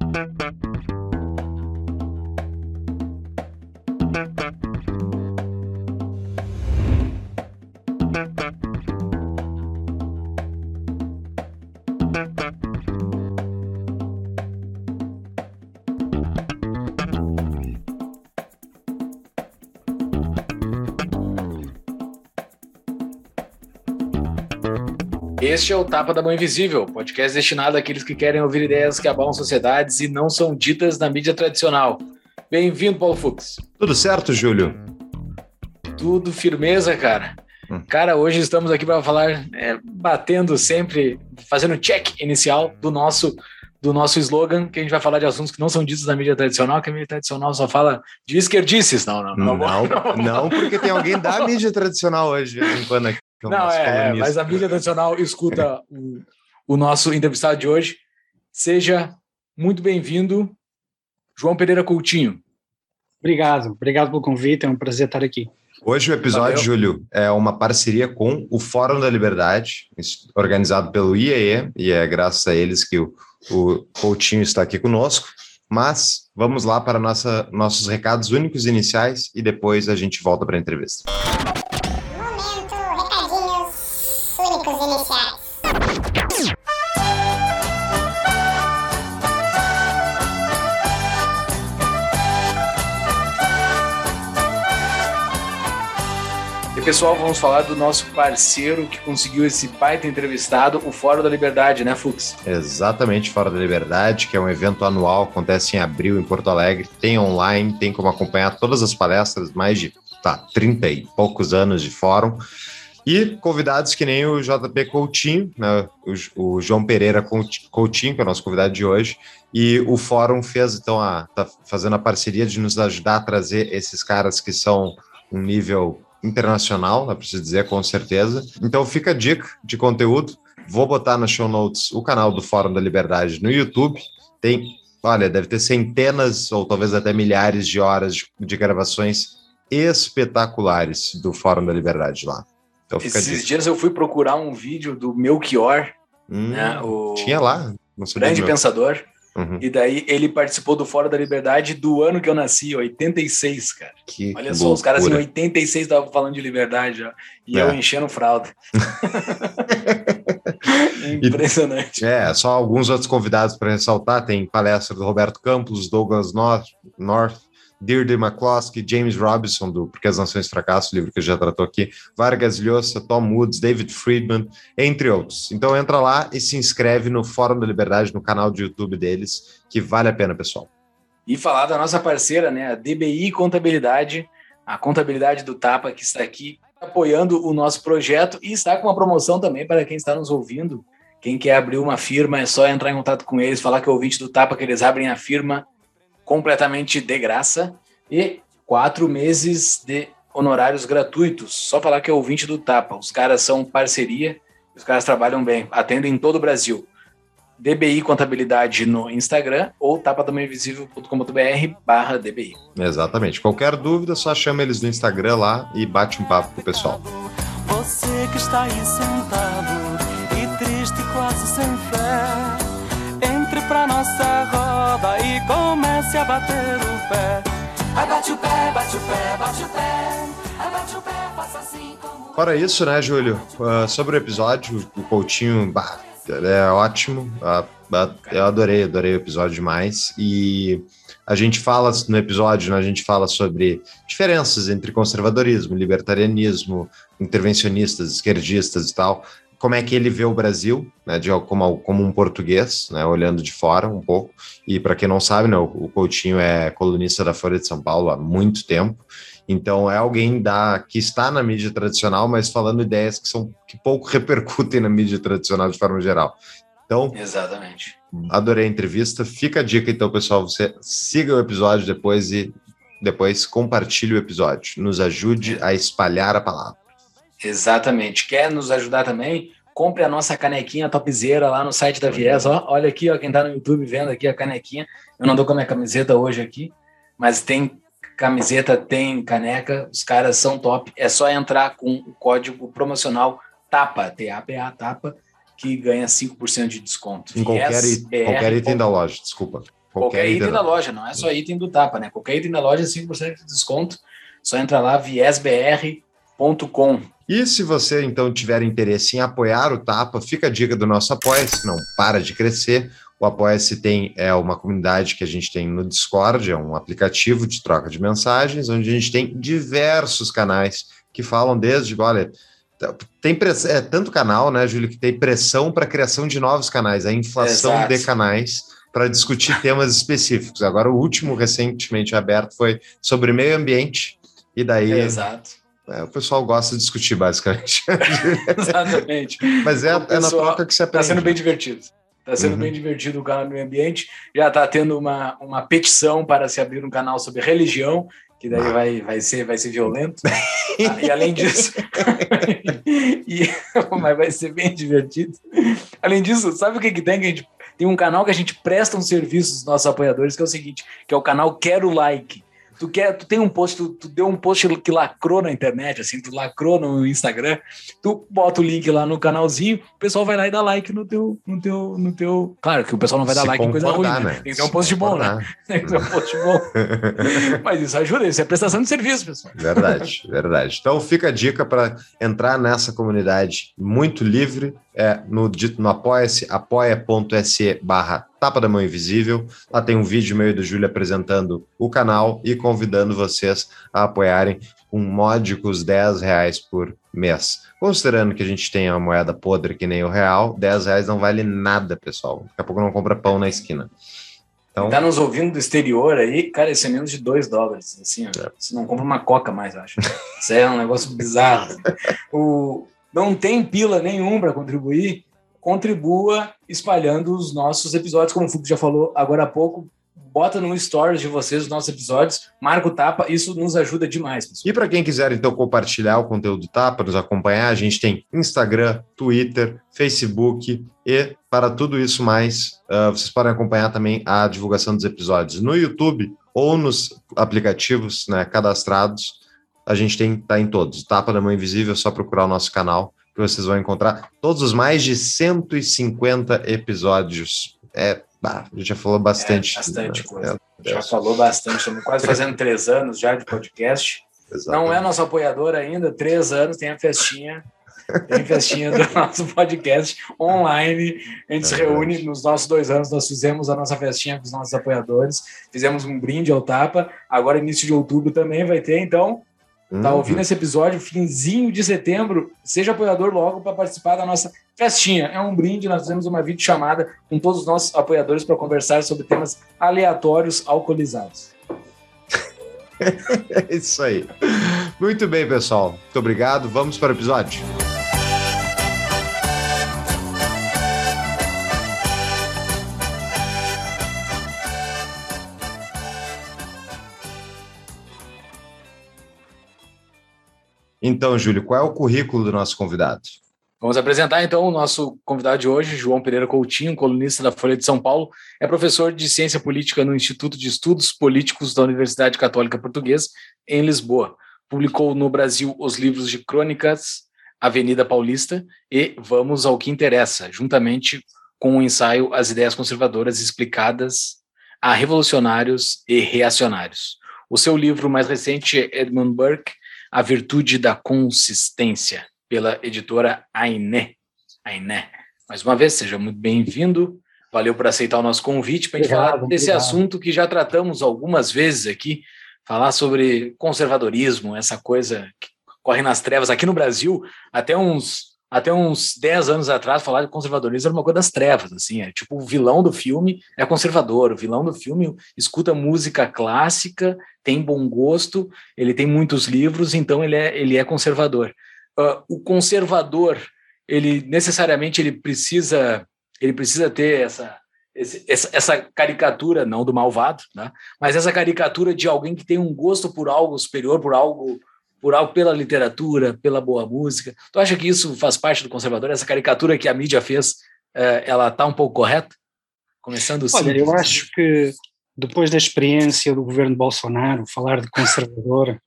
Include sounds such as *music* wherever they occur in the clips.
Thank you. Este é o Tapa da Mão Invisível, podcast destinado àqueles que querem ouvir ideias que abalam sociedades e não são ditas na mídia tradicional. Bem-vindo, Paulo Fux. Tudo certo, Júlio? Tudo firmeza, cara. Hum. Cara, hoje estamos aqui para falar, é, batendo sempre, fazendo check inicial do nosso do nosso slogan, que a gente vai falar de assuntos que não são ditos na mídia tradicional, que a mídia tradicional só fala de esquerdices. Não, não, não. Não, não, não porque tem alguém da mídia tradicional hoje, enquanto aqui. É não, é, mas a mídia tradicional escuta o, o nosso entrevistado de hoje. Seja muito bem-vindo, João Pereira Coutinho. Obrigado, obrigado pelo convite, é um prazer estar aqui. Hoje o episódio, Valeu. Júlio, é uma parceria com o Fórum da Liberdade, organizado pelo IEE, e é graças a eles que o, o Coutinho está aqui conosco. Mas vamos lá para nossa, nossos recados únicos iniciais e depois a gente volta para a entrevista. Pessoal, vamos falar do nosso parceiro que conseguiu esse baita entrevistado, o Fórum da Liberdade, né, Fux? Exatamente, Fórum da Liberdade, que é um evento anual, acontece em abril em Porto Alegre, tem online, tem como acompanhar todas as palestras, mais de tá, 30 e poucos anos de fórum. E convidados que nem o JP Coutinho, né, o, o, João Pereira Coutinho, que é o nosso convidado de hoje, e o fórum fez, então, a, tá fazendo a parceria de nos ajudar a trazer esses caras que são um nível internacional, dá para se dizer com certeza. Então fica a dica de conteúdo. Vou botar na show notes o canal do Fórum da Liberdade no YouTube. Tem, olha, deve ter centenas ou talvez até milhares de horas de, de gravações espetaculares do Fórum da Liberdade lá. Então, Esses dias eu fui procurar um vídeo do Melchior, hum, né, o tinha lá, grande pensador. Uhum. E daí ele participou do Fora da Liberdade do ano que eu nasci, 86, cara. Que Olha só, os caras em 86 estavam falando de liberdade. E é. eu enchendo fralda. *laughs* *laughs* Impressionante. É, só alguns outros convidados para ressaltar: tem palestra do Roberto Campos, Douglas North, North Deirdre McCloskey, James Robinson, do Porque as Nações Fracassam, livro que já tratou aqui, Vargas Llosa, Tom Woods, David Friedman, entre outros. Então entra lá e se inscreve no Fórum da Liberdade, no canal de YouTube deles, que vale a pena, pessoal. E falar da nossa parceira, né, a DBI Contabilidade, a contabilidade do Tapa, que está aqui apoiando o nosso projeto e está com uma promoção também para quem está nos ouvindo. Quem quer abrir uma firma é só entrar em contato com eles, falar que é ouvinte do Tapa, que eles abrem a firma completamente de graça e quatro meses de honorários gratuitos. Só falar que é ouvinte do Tapa. Os caras são parceria, os caras trabalham bem, atendem em todo o Brasil. DBI Contabilidade no Instagram ou tapadamainvisível.com.br barra DBI. Exatamente. Qualquer dúvida, só chama eles no Instagram lá e bate um papo com o pessoal. Você que está aí sentado e triste, quase sem fé, pra nossa roda e comece a bater o pé. bate o pé, bate o pé, bate o pé. bate o pé, faça assim como. Fora isso, né, Júlio? Uh, sobre o episódio, o Coutinho bah, é ótimo. Uh, eu adorei, adorei o episódio demais. E a gente fala no episódio, né, a gente fala sobre diferenças entre conservadorismo, libertarianismo, intervencionistas, esquerdistas e tal como é que ele vê o Brasil, né, de, como, como um português, né, olhando de fora um pouco. E para quem não sabe, né, o Coutinho é colunista da Folha de São Paulo há muito tempo. Então é alguém da que está na mídia tradicional, mas falando ideias que são que pouco *laughs* repercutem na mídia tradicional de forma geral. Então, exatamente. Adorei a entrevista. Fica a dica então, pessoal, você siga o episódio depois e depois compartilhe o episódio. Nos ajude a espalhar a palavra. Exatamente. Quer nos ajudar também? Compre a nossa canequinha topzera lá no site da Viés. Ó, olha aqui, ó, quem está no YouTube vendo aqui a canequinha. Eu não dou com a minha camiseta hoje aqui, mas tem camiseta, tem caneca. Os caras são top. É só entrar com o código promocional TAPA, T-A-P-A, TAPA, que ganha 5% de desconto. Em qualquer, qualquer item da loja, desculpa. Qualquer, qualquer item da loja, não é só item do Tapa, né? Qualquer item da loja, 5% de desconto. Só entra lá, viesbr.com. E se você então tiver interesse em apoiar o Tapa, fica a dica do nosso apoia-se, não para de crescer. O Apoia-se tem é uma comunidade que a gente tem no Discord, é um aplicativo de troca de mensagens, onde a gente tem diversos canais que falam desde, olha, tem press... é tanto canal, né, Júlio, que tem pressão para a criação de novos canais, a inflação Exato. de canais para discutir *laughs* temas específicos. Agora, o último recentemente aberto foi sobre meio ambiente, e daí. Exato é, o pessoal gosta de discutir, basicamente. *laughs* Exatamente. Mas é, é na troca que você aprende. Está sendo bem divertido. Está sendo uhum. bem divertido o canal do meio ambiente. Já está tendo uma, uma petição para se abrir um canal sobre religião, que daí ah. vai, vai, ser, vai ser violento. ah, *laughs* e além disso. *laughs* e, mas vai ser bem divertido. Além disso, sabe o que, que tem? Que a gente, tem um canal que a gente presta um serviço aos nossos apoiadores, que é o seguinte: que é o canal Quero Like tu quer, tu tem um post, tu, tu, deu um post que lacrou na internet, assim, tu lacrou no Instagram, tu bota o link lá no canalzinho, o pessoal vai lá e dá like no teu, no teu, no teu. Claro que o pessoal não vai dar like em coisa ruim, né? né? Tem que ter um post bom, né? Tem que ter um post bom. *laughs* Mas isso ajuda, isso é prestação de serviço, pessoal. Verdade, verdade. Então fica a dica para entrar nessa comunidade muito livre, é no, no apoia-se, apoia.se barra Tapa da Mão Invisível. Lá tem um vídeo meio do Júlio apresentando o canal e convidando vocês a apoiarem com módicos 10 reais por mês. Considerando que a gente tem a moeda podre que nem o real, 10 reais não vale nada, pessoal. Daqui a pouco não compra pão na esquina. Então, tá nos ouvindo do exterior aí, cara, isso é menos de 2 dólares. Assim, ó, é. Você não compra uma coca mais, acho. Isso é um negócio bizarro. *laughs* o, não tem pila nenhum para contribuir, contribua espalhando os nossos episódios, como o Fux já falou agora há pouco. Bota no stories de vocês os nossos episódios, marca o Tapa, isso nos ajuda demais. Pessoal. E para quem quiser então compartilhar o conteúdo do Tapa, nos acompanhar, a gente tem Instagram, Twitter, Facebook e para tudo isso mais, uh, vocês podem acompanhar também a divulgação dos episódios no YouTube ou nos aplicativos né, cadastrados a gente tem tá em todos. Tapa da Mão Invisível, é só procurar o nosso canal que vocês vão encontrar todos os mais de 150 episódios. É, bah, a gente já falou bastante. É, bastante né? coisa. É, já falou bastante. Estamos quase fazendo três anos já de podcast. Exatamente. Não é nosso apoiador ainda, três anos, tem a festinha. Tem festinha do *laughs* nosso podcast online. A gente é se reúne nos nossos dois anos. Nós fizemos a nossa festinha com os nossos apoiadores. Fizemos um brinde ao tapa. Agora, início de outubro também vai ter. Então, Tá uhum. ouvindo esse episódio, finzinho de setembro, seja apoiador logo para participar da nossa festinha. É um brinde, nós fizemos uma videochamada com todos os nossos apoiadores para conversar sobre temas aleatórios alcoolizados. *laughs* é isso aí. Muito bem, pessoal. Muito obrigado. Vamos para o episódio. Então, Júlio, qual é o currículo do nosso convidado? Vamos apresentar então o nosso convidado de hoje, João Pereira Coutinho, colunista da Folha de São Paulo, é professor de Ciência Política no Instituto de Estudos Políticos da Universidade Católica Portuguesa, em Lisboa. Publicou no Brasil os livros de Crônicas, Avenida Paulista e Vamos ao que Interessa, juntamente com o ensaio As Ideias Conservadoras Explicadas a Revolucionários e Reacionários. O seu livro mais recente é Edmund Burke, a Virtude da Consistência, pela editora Ainé. Ainé. Mais uma vez, seja muito bem-vindo. Valeu por aceitar o nosso convite para a gente falar desse obrigado. assunto que já tratamos algumas vezes aqui, falar sobre conservadorismo, essa coisa que corre nas trevas. Aqui no Brasil, até uns até uns 10 anos atrás, falar de conservadorismo era uma coisa das trevas, assim, é tipo, o vilão do filme é conservador, o vilão do filme escuta música clássica, tem bom gosto, ele tem muitos livros, então ele é, ele é conservador. Uh, o conservador, ele necessariamente ele precisa, ele precisa ter essa, essa, essa caricatura, não do malvado, né? mas essa caricatura de alguém que tem um gosto por algo superior, por algo por algo pela literatura, pela boa música. Tu acha que isso faz parte do conservador? Essa caricatura que a mídia fez, eh, ela está um pouco correta? Começando Olha, simples. eu acho que depois da experiência do governo Bolsonaro, falar de conservador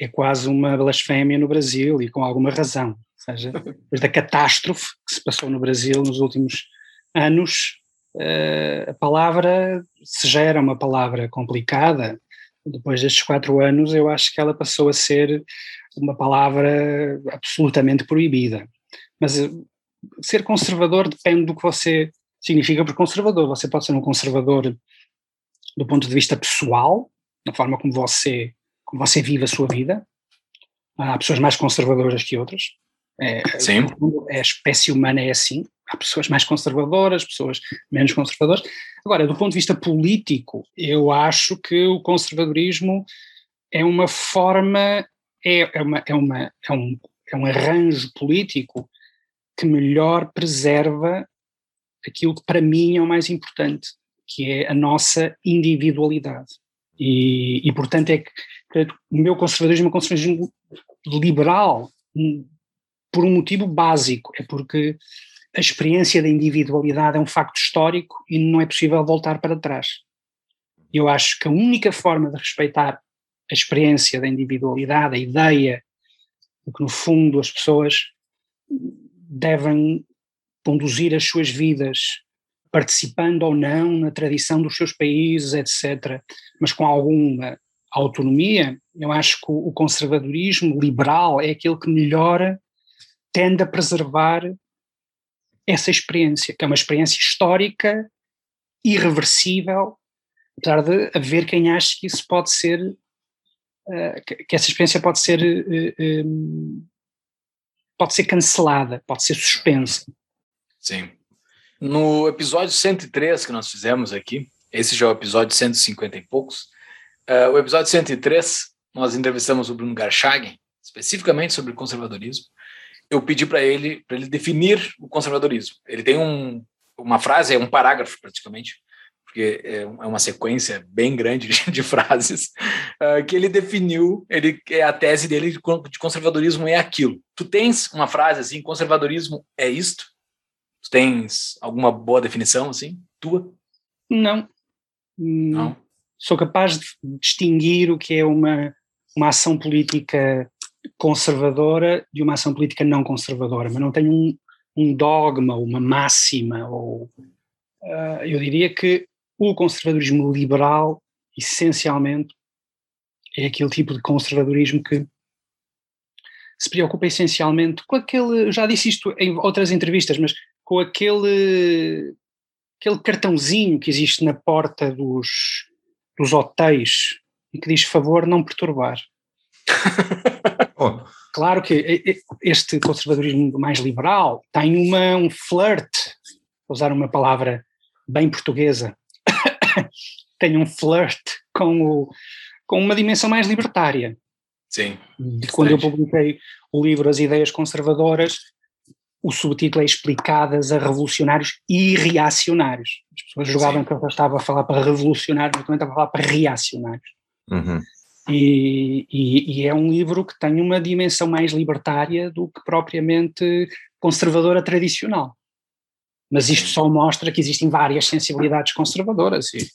é quase uma blasfémia no Brasil e com alguma razão. Ou seja, depois da catástrofe que se passou no Brasil nos últimos anos, uh, a palavra, se já era uma palavra complicada, depois destes quatro anos, eu acho que ela passou a ser uma palavra absolutamente proibida. Mas ser conservador depende do que você significa por conservador. Você pode ser um conservador do ponto de vista pessoal, na forma como você, como você vive a sua vida. Há pessoas mais conservadoras que outras. É, Sim. A espécie humana é assim. Há pessoas mais conservadoras, pessoas menos conservadoras. Agora, do ponto de vista político, eu acho que o conservadorismo é uma forma, é, é, uma, é, uma, é, um, é um arranjo político que melhor preserva aquilo que para mim é o mais importante, que é a nossa individualidade. E, e portanto, é que, que, o meu conservadorismo é um conservadorismo liberal, por um motivo básico, é porque a experiência da individualidade é um facto histórico e não é possível voltar para trás. Eu acho que a única forma de respeitar a experiência da individualidade, a ideia de que, no fundo, as pessoas devem conduzir as suas vidas participando ou não na tradição dos seus países, etc., mas com alguma autonomia, eu acho que o conservadorismo liberal é aquele que melhor tende a preservar essa experiência, que é uma experiência histórica, irreversível, apesar de haver quem ache que isso pode ser, uh, que, essa experiência pode ser, eh, um, pode ser cancelada, pode ser suspensa. Sim. No episódio 103 que nós fizemos aqui, esse já é o episódio 150 e poucos, uh, o episódio 103, nós entrevistamos o Bruno Garchagen, especificamente sobre conservadorismo, eu pedi para ele para ele definir o conservadorismo. Ele tem um, uma frase, é um parágrafo praticamente, porque é, é uma sequência bem grande de, de frases uh, *laughs* que ele definiu. Ele é a tese dele de, de conservadorismo é aquilo. Tu tens uma frase assim, conservadorismo é isto? Tu tens alguma boa definição assim, tua? Não. Não. Sou capaz de distinguir o que é uma uma ação política conservadora de uma ação política não conservadora, mas não tenho um, um dogma, uma máxima, ou uh, eu diria que o conservadorismo liberal, essencialmente, é aquele tipo de conservadorismo que se preocupa essencialmente com aquele, já disse isto em outras entrevistas, mas com aquele, aquele cartãozinho que existe na porta dos, dos hotéis e que diz favor não perturbar. *laughs* Oh. Claro que este conservadorismo mais liberal tem uma, um flirt, vou usar uma palavra bem portuguesa, *coughs* tem um flirt com, o, com uma dimensão mais libertária. Sim. De quando eu publiquei o livro As Ideias Conservadoras, o subtítulo é Explicadas a Revolucionários e Reacionários. As pessoas julgavam que eu estava a falar para revolucionários, mas também estava a falar para reacionários. Uhum. E, e, e, é um livro que tem uma dimensão mais libertária do que propriamente conservadora tradicional. Mas isto só mostra que existem várias sensibilidades conservadoras e,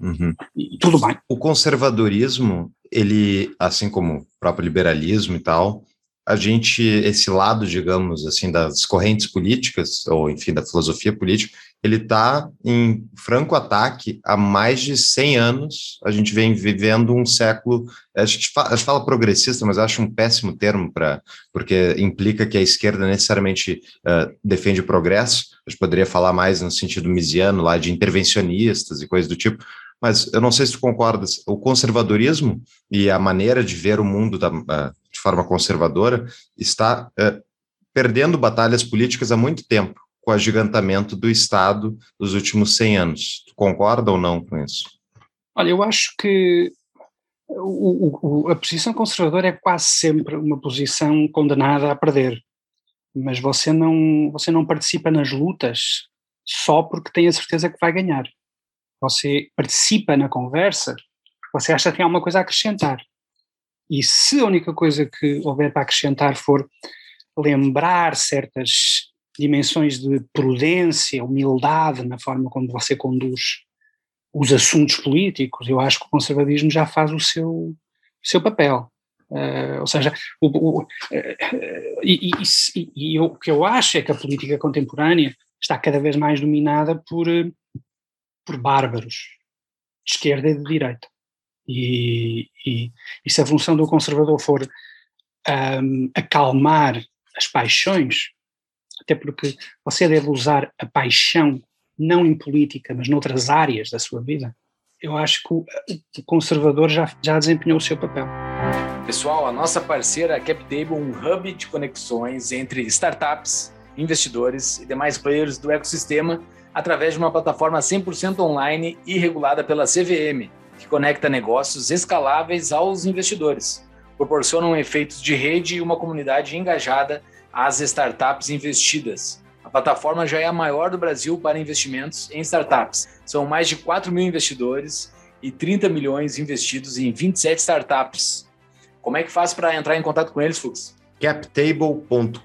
uhum. e tudo bem. O conservadorismo, ele, assim como o próprio liberalismo e tal, a gente, esse lado, digamos assim, das correntes políticas, ou enfim, da filosofia política, ele está em franco ataque há mais de 100 anos. A gente vem vivendo um século, a gente fala, a gente fala progressista, mas acho um péssimo termo para, porque implica que a esquerda necessariamente uh, defende o progresso. A gente poderia falar mais no sentido misiano, lá de intervencionistas e coisas do tipo, mas eu não sei se tu concordas, o conservadorismo e a maneira de ver o mundo da, uh, de forma conservadora está uh, perdendo batalhas políticas há muito tempo com o agigantamento do Estado dos últimos 100 anos. Tu concorda ou não com isso? Olha, eu acho que o, o, a posição conservadora é quase sempre uma posição condenada a perder. Mas você não, você não participa nas lutas só porque tem a certeza que vai ganhar. Você participa na conversa, você acha que tem alguma coisa a acrescentar. E se a única coisa que houver para acrescentar for lembrar certas dimensões de prudência, humildade na forma como você conduz os assuntos políticos, eu acho que o conservadorismo já faz o seu, o seu papel. Uh, ou seja, o, o, uh, e, e, e, e o que eu acho é que a política contemporânea está cada vez mais dominada por, por bárbaros, de esquerda e de direita. E, e, e se a função do conservador for um, acalmar as paixões, até porque você deve usar a paixão não em política, mas noutras áreas da sua vida, eu acho que o, conservador já, já desempenhou o seu papel. Pessoal, a nossa parceira CapTable, um hub de conexões entre startups, investidores e demais players do ecossistema através de uma plataforma 100% online e regulada pela CVM, que conecta negócios escaláveis aos investidores, proporcionam efeitos de rede e uma comunidade engajada às startups investidas. A plataforma já é a maior do Brasil para investimentos em startups. São mais de 4 mil investidores e 30 milhões investidos em 27 startups. Como é que faz para entrar em contato com eles, Fux? captable.com.br,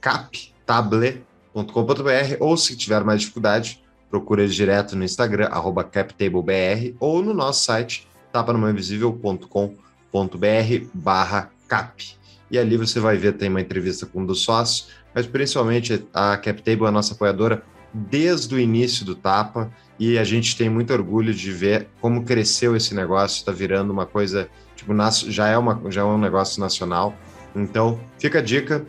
captable.com.br, ou se tiver mais dificuldade, procura direto no Instagram, captablebr, ou no nosso site, tapanumainvisível.com.br barra cap. E ali você vai ver, tem uma entrevista com um dos sócios, mas principalmente a CapTable a nossa apoiadora desde o início do Tapa, e a gente tem muito orgulho de ver como cresceu esse negócio, está virando uma coisa, tipo, já é, uma, já é um negócio nacional, então, fica a dica,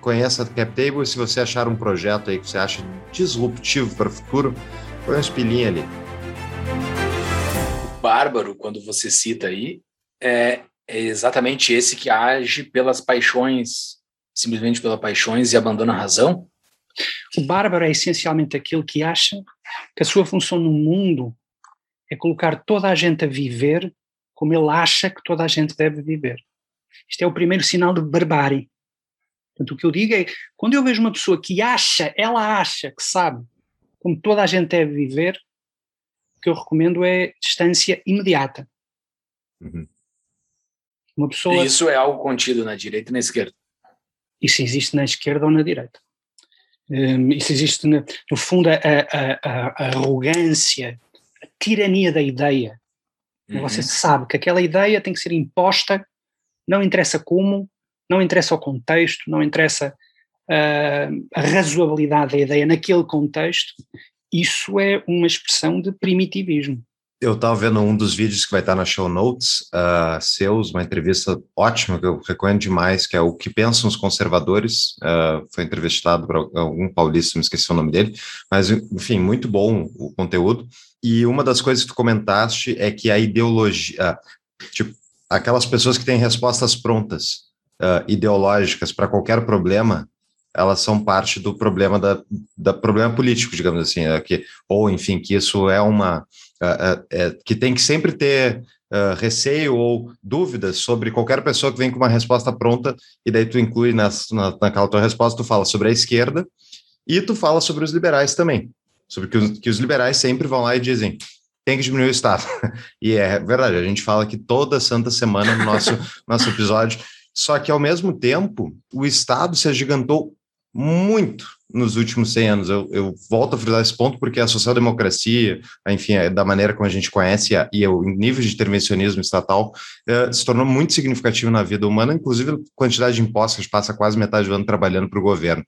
conheça a CapTable e se você achar um projeto aí que você acha disruptivo para o futuro, põe uma espilhinha ali. Bárbaro, quando você cita aí, é, é exatamente esse que age pelas paixões, simplesmente pelas paixões e abandona a razão? O bárbaro é essencialmente aquele que acha que a sua função no mundo é colocar toda a gente a viver como ele acha que toda a gente deve viver. Isto é o primeiro sinal de barbárie. Portanto, o que eu digo é, quando eu vejo uma pessoa que acha, ela acha que sabe como toda a gente deve viver, o que eu recomendo é distância imediata. Uhum. Uma pessoa... Isso é algo contido na direita e na esquerda? Isso existe na esquerda ou na direita. Um, isso existe, no, no fundo, a, a, a, arrogância, a tirania da ideia. Uhum. Você sabe que aquela ideia tem que ser imposta não interessa como, não interessa o contexto, não interessa uh, a razoabilidade da ideia naquele contexto, isso é uma expressão de primitivismo. Eu estava vendo um dos vídeos que vai estar na show notes, uh, seus, uma entrevista ótima que eu recomendo demais, que é o que pensam os conservadores. Uh, foi entrevistado por algum paulista, me esqueci o nome dele, mas enfim, muito bom o conteúdo. E uma das coisas que tu comentaste é que a ideologia, uh, tipo, aquelas pessoas que têm respostas prontas, ideológicas para qualquer problema, elas são parte do problema da, da problema político, digamos assim, é que, ou enfim, que isso é uma é, que tem que sempre ter uh, receio ou dúvidas sobre qualquer pessoa que vem com uma resposta pronta e daí tu inclui nas, na, naquela tua resposta, tu fala sobre a esquerda e tu fala sobre os liberais também, sobre que os, que os liberais sempre vão lá e dizem tem que diminuir o Estado. *laughs* E é verdade, a gente fala que toda santa semana no nosso, *laughs* nosso episódio, só que ao mesmo tempo o Estado se agigantou muito nos últimos 100 anos. Eu, eu volto a frisar esse ponto porque a social-democracia, enfim, é da maneira como a gente conhece a, e o nível de intervencionismo estatal uh, se tornou muito significativo na vida humana, inclusive a quantidade de impostos, gente passa quase metade do ano trabalhando para o governo.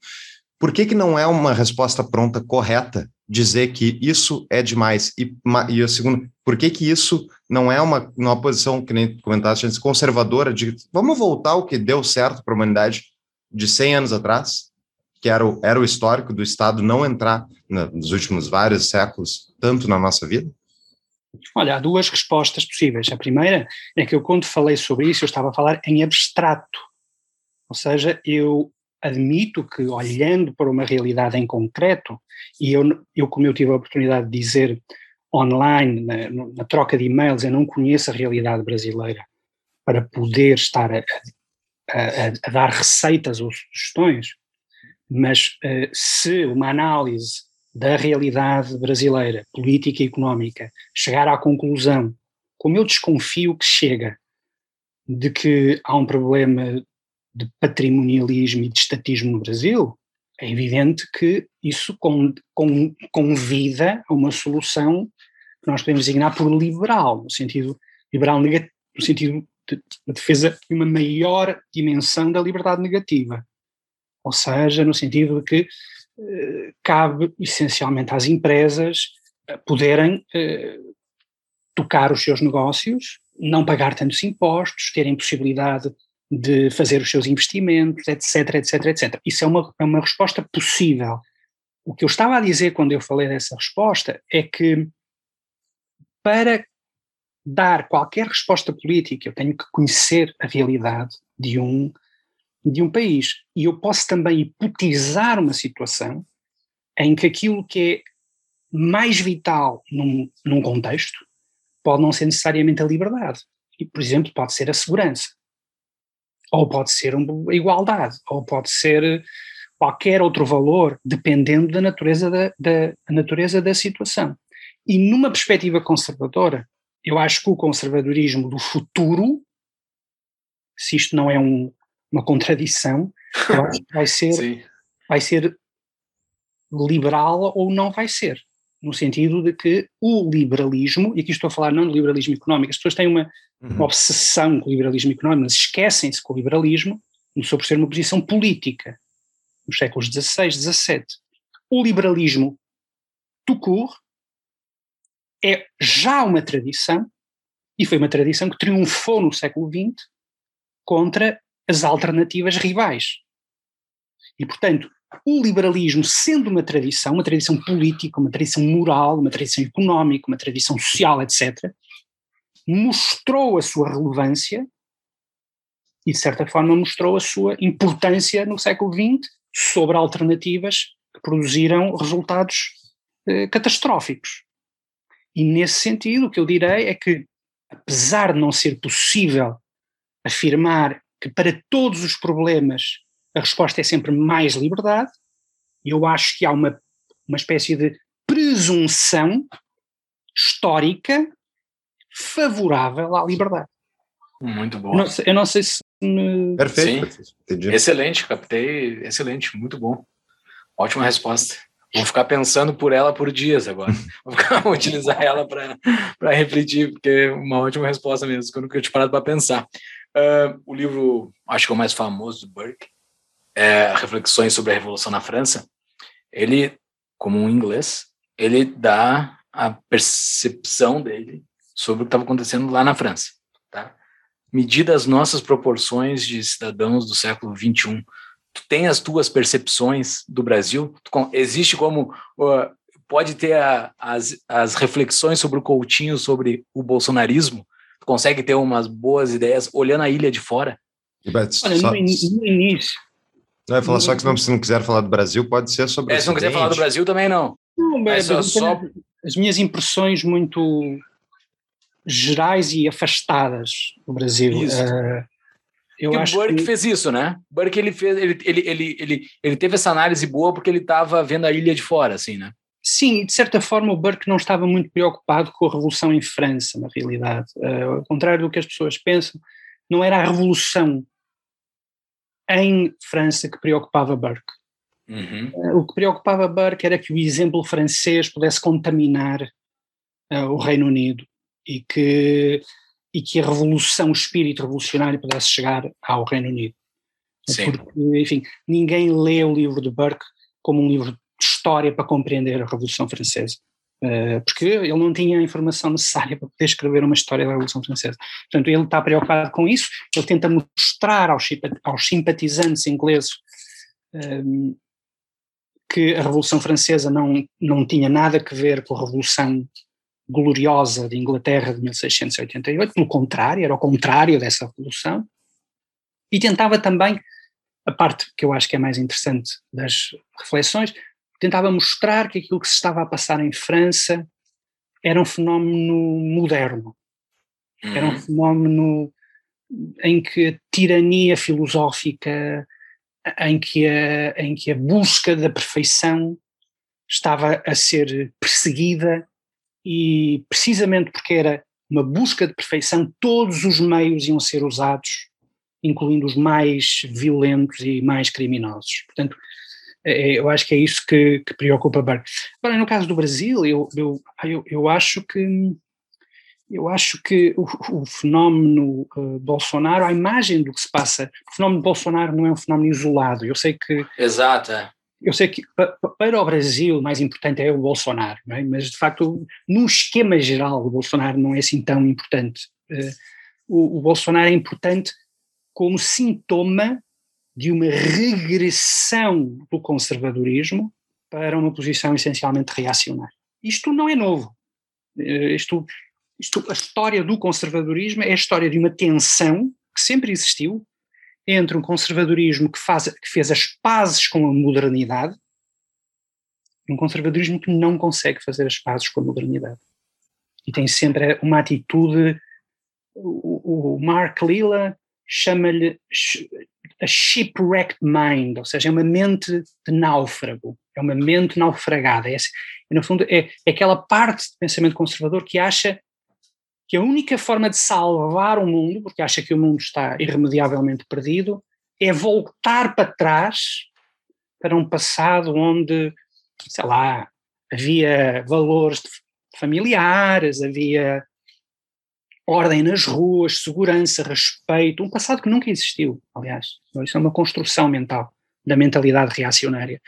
Por que, que não é uma resposta pronta correta dizer que isso é demais? E, e a segunda, por que, que isso não é uma, uma posição, que nem comentaste conservadora, de vamos voltar ao que deu certo para a humanidade de 100 anos atrás, que era o, era o histórico do Estado não entrar nos últimos vários séculos, tanto na nossa vida? Olha, há duas respostas possíveis. A primeira é que eu, quando falei sobre isso, eu estava a falar em abstrato. Ou seja, eu admito que, olhando para uma realidade em concreto, e eu, eu como eu tive a oportunidade de dizer online, na, na troca de e-mails, eu não conheço a realidade brasileira para poder estar a, a, a dar receitas ou sugestões, mas uh, se uma análise da realidade brasileira, política e económica, chegar à conclusão, como eu desconfio que chega, de que há um problema de patrimonialismo e de estatismo no Brasil, é evidente que isso convida a uma solução que nós podemos designar por liberal, no sentido liberal negativo, no sentido de, defesa de uma maior dimensão da liberdade negativa. Ou seja, no sentido de que cabe essencialmente às empresas poderem tocar os seus negócios, não pagar tantos impostos, terem possibilidade de fazer os seus investimentos, etc, etc, etc. Isso é uma, é uma resposta possível. O que eu estava a dizer quando eu falei dessa resposta é que para dar qualquer resposta política eu tenho que conhecer a realidade de um de um país. E eu posso também hipotizar uma situação em que aquilo que é mais vital num, num contexto pode não ser necessariamente a liberdade. E por exemplo pode ser a segurança. Ou pode ser a igualdade, ou pode ser qualquer outro valor, dependendo da natureza da, da natureza da situação. E numa perspectiva conservadora, eu acho que o conservadorismo do futuro, se isto não é um, uma contradição, que vai ser, vai ser liberal ou não vai ser no sentido de que o liberalismo, e aqui estou a falar não do liberalismo económico, as pessoas têm uma, uhum. uma obsessão com o liberalismo económico, mas esquecem-se que o liberalismo começou por ser uma posição política nos séculos XVI, XVII. O liberalismo tout court é já uma tradição, e foi uma tradição que triunfou no século XX contra as alternativas rivais. E, portanto, o liberalismo, sendo uma tradição, uma tradição política, uma tradição moral, uma tradição económica, uma tradição social, etc., mostrou a sua relevância e, de certa forma, mostrou a sua importância no século XX sobre alternativas que produziram resultados eh, catastróficos. E, nesse sentido, o que eu direi é que, apesar de não ser possível afirmar que para todos os problemas a resposta é sempre mais liberdade. Eu acho que há uma, uma espécie de presunção histórica favorável à liberdade. Muito bom. Eu não sei, eu não sei se. Me... Perfeito. Sim. Excelente, captei. Excelente, muito bom. Ótima resposta. Vou ficar pensando por ela por dias agora. *laughs* Vou ficar, utilizar ela para refletir, porque é uma ótima resposta mesmo, que eu nunca tinha parado para pensar. Uh, o livro, acho que é o mais famoso do Burke, é, reflexões sobre a Revolução na França, ele, como um inglês, ele dá a percepção dele sobre o que estava acontecendo lá na França. Tá? Medida as nossas proporções de cidadãos do século XXI, tu tem as tuas percepções do Brasil? Tu, existe como uh, pode ter a, as, as reflexões sobre o Coutinho, sobre o bolsonarismo? Tu consegue ter umas boas ideias olhando a ilha de fora? Olha, no, no início, Vai falar só que se não, se não quiser falar do Brasil, pode ser sobre. É, se não quiser falar do Brasil também não. Não, mas só, só... As minhas impressões muito gerais e afastadas do Brasil. Isso. Uh, eu acho o Burke que... fez isso, né? O Burke ele fez, ele, ele, ele, ele, ele teve essa análise boa porque ele estava vendo a ilha de fora, assim, né? Sim, de certa forma o Burke não estava muito preocupado com a revolução em França, na realidade. Uh, ao contrário do que as pessoas pensam, não era a revolução em França que preocupava Burke. Uhum. Uh, o que preocupava Burke era que o exemplo francês pudesse contaminar uh, o Reino Unido e que, e que a revolução, o espírito revolucionário pudesse chegar ao Reino Unido. Sim. Porque, enfim, ninguém lê o livro de Burke como um livro história para compreender a Revolução Francesa. Uh, porque ele não tinha a informação necessária para poder escrever uma história da Revolução Francesa. Portanto, ele está preocupado com isso, ele tenta mostrar aos, aos simpatizantes ingleses um, que a Revolução Francesa não, não tinha nada a ver com a Revolução gloriosa de Inglaterra de 1688, pelo contrário, era o contrário dessa revolução, e tentava também, a parte que eu acho que é mais interessante das reflexões, tentava mostrar que aquilo que se estava a passar em França era um fenómeno moderno, uhum. era um uhum. fenómeno em que a tirania filosófica, em que a, em que a busca da perfeição estava a ser perseguida e precisamente porque era uma busca de perfeição, todos os meios iam ser usados, incluindo os mais violentos e mais criminosos. Portanto, eu acho que é isso que, que preocupa Burke. Agora, no caso do Brasil, eu, eu, eu, eu acho que eu acho que o, o fenómeno uh, Bolsonaro, a imagem do que se passa, o fenómeno Bolsonaro não é um fenómeno isolado. Eu sei que. Exato. É. eu sei que para o Brasil o mais importante é o Bolsonaro, é? mas de facto, no esquema geral, o Bolsonaro não é assim tão importante. Uh, o, o Bolsonaro é importante como sintoma de uma regressão do conservadorismo para uma posição essencialmente reacionária. Isto não é novo. Uh, isto, isto, a história do conservadorismo é a história de uma tensão que sempre existiu entre um conservadorismo que, faz, que fez as pazes com a modernidade e um conservadorismo que não consegue fazer as pazes com a modernidade. E tem sempre uma atitude. O, o Mark Lilla chama-lhe a shipwrecked mind, ou seja, é uma mente de náufrago, é uma mente naufragada. É, no fundo, é, é aquela parte do pensamento conservador que acha que a única forma de salvar o mundo, porque acha que o mundo está irremediavelmente perdido, é voltar para trás para um passado onde, sei lá, havia valores familiares, havia ordem nas ruas, segurança, respeito, um passado que nunca existiu, aliás. Isso é uma construção mental, da mentalidade reacionária.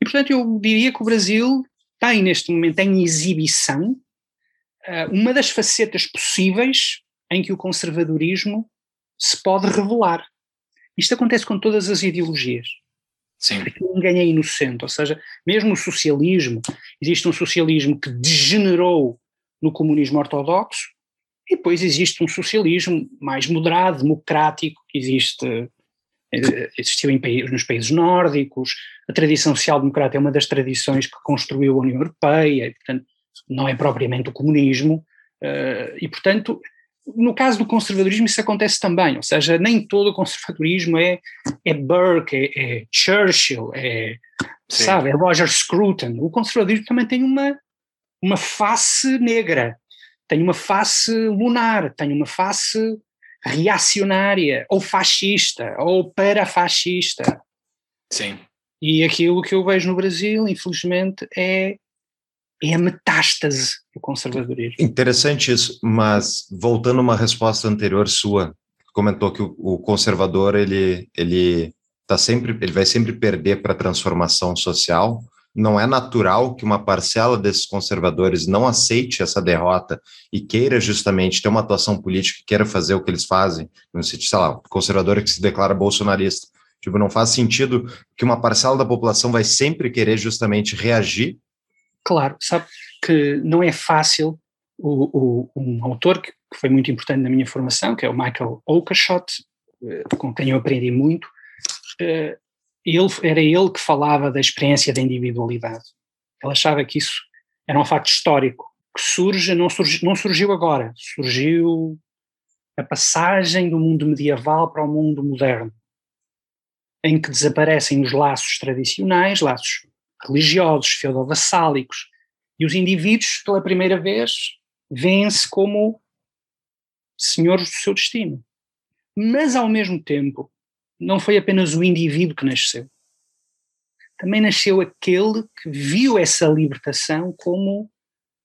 E, portanto, eu diria que o Brasil tem neste momento em exibição eh, uma das facetas possíveis em que o conservadorismo se pode revelar. Isto acontece com todas as ideologias. Sim. Aqui ninguém é inocente, ou seja, mesmo o socialismo, existe um socialismo que degenerou no comunismo ortodoxo, e depois existe um socialismo mais moderado, democrático, que existe, eh, existiu em, nos países nórdicos, a tradição social-democrata é uma das tradições que construiu a União Europeia, e, portanto, não é propriamente o comunismo, uh, e portanto, no caso do conservadorismo isso acontece também, ou seja, nem todo o conservadorismo é, é Burke, é, é Churchill, é, sabe, é Roger Scruton, o conservadorismo também tem uma, uma face negra, tem uma face lunar, tem uma face reacionária, ou fascista, ou parafascista. Sim. E aquilo que eu vejo no Brasil, infelizmente, é é a metástase do conservadorismo. Interessante isso, mas voltando a uma resposta anterior sua, comentou que o, o conservador ele ele tá sempre ele vai sempre perder para a transformação social. Não é natural que uma parcela desses conservadores não aceite essa derrota e queira justamente ter uma atuação política, queira fazer o que eles fazem, no sentido, sei lá, conservador que se declara bolsonarista. Tipo, não faz sentido que uma parcela da população vai sempre querer justamente reagir claro, sabe que não é fácil. O, o, um autor que, foi muito importante na minha formação, que é o Michael Oakeshott, eh, com quem eu aprendi muito, eh, ele, era ele que falava da experiência da individualidade. Ele achava que isso era um facto histórico, que surge, não, surgi, não surgiu agora, surgiu a passagem do mundo medieval para o mundo moderno, em que desaparecem os laços tradicionais, laços religiosos, feudovassálicos, e os indivíduos, pela primeira vez, vêem-se como senhores do seu destino. Mas, ao mesmo tempo, não foi apenas o indivíduo que nasceu. Também nasceu aquele que viu essa libertação como,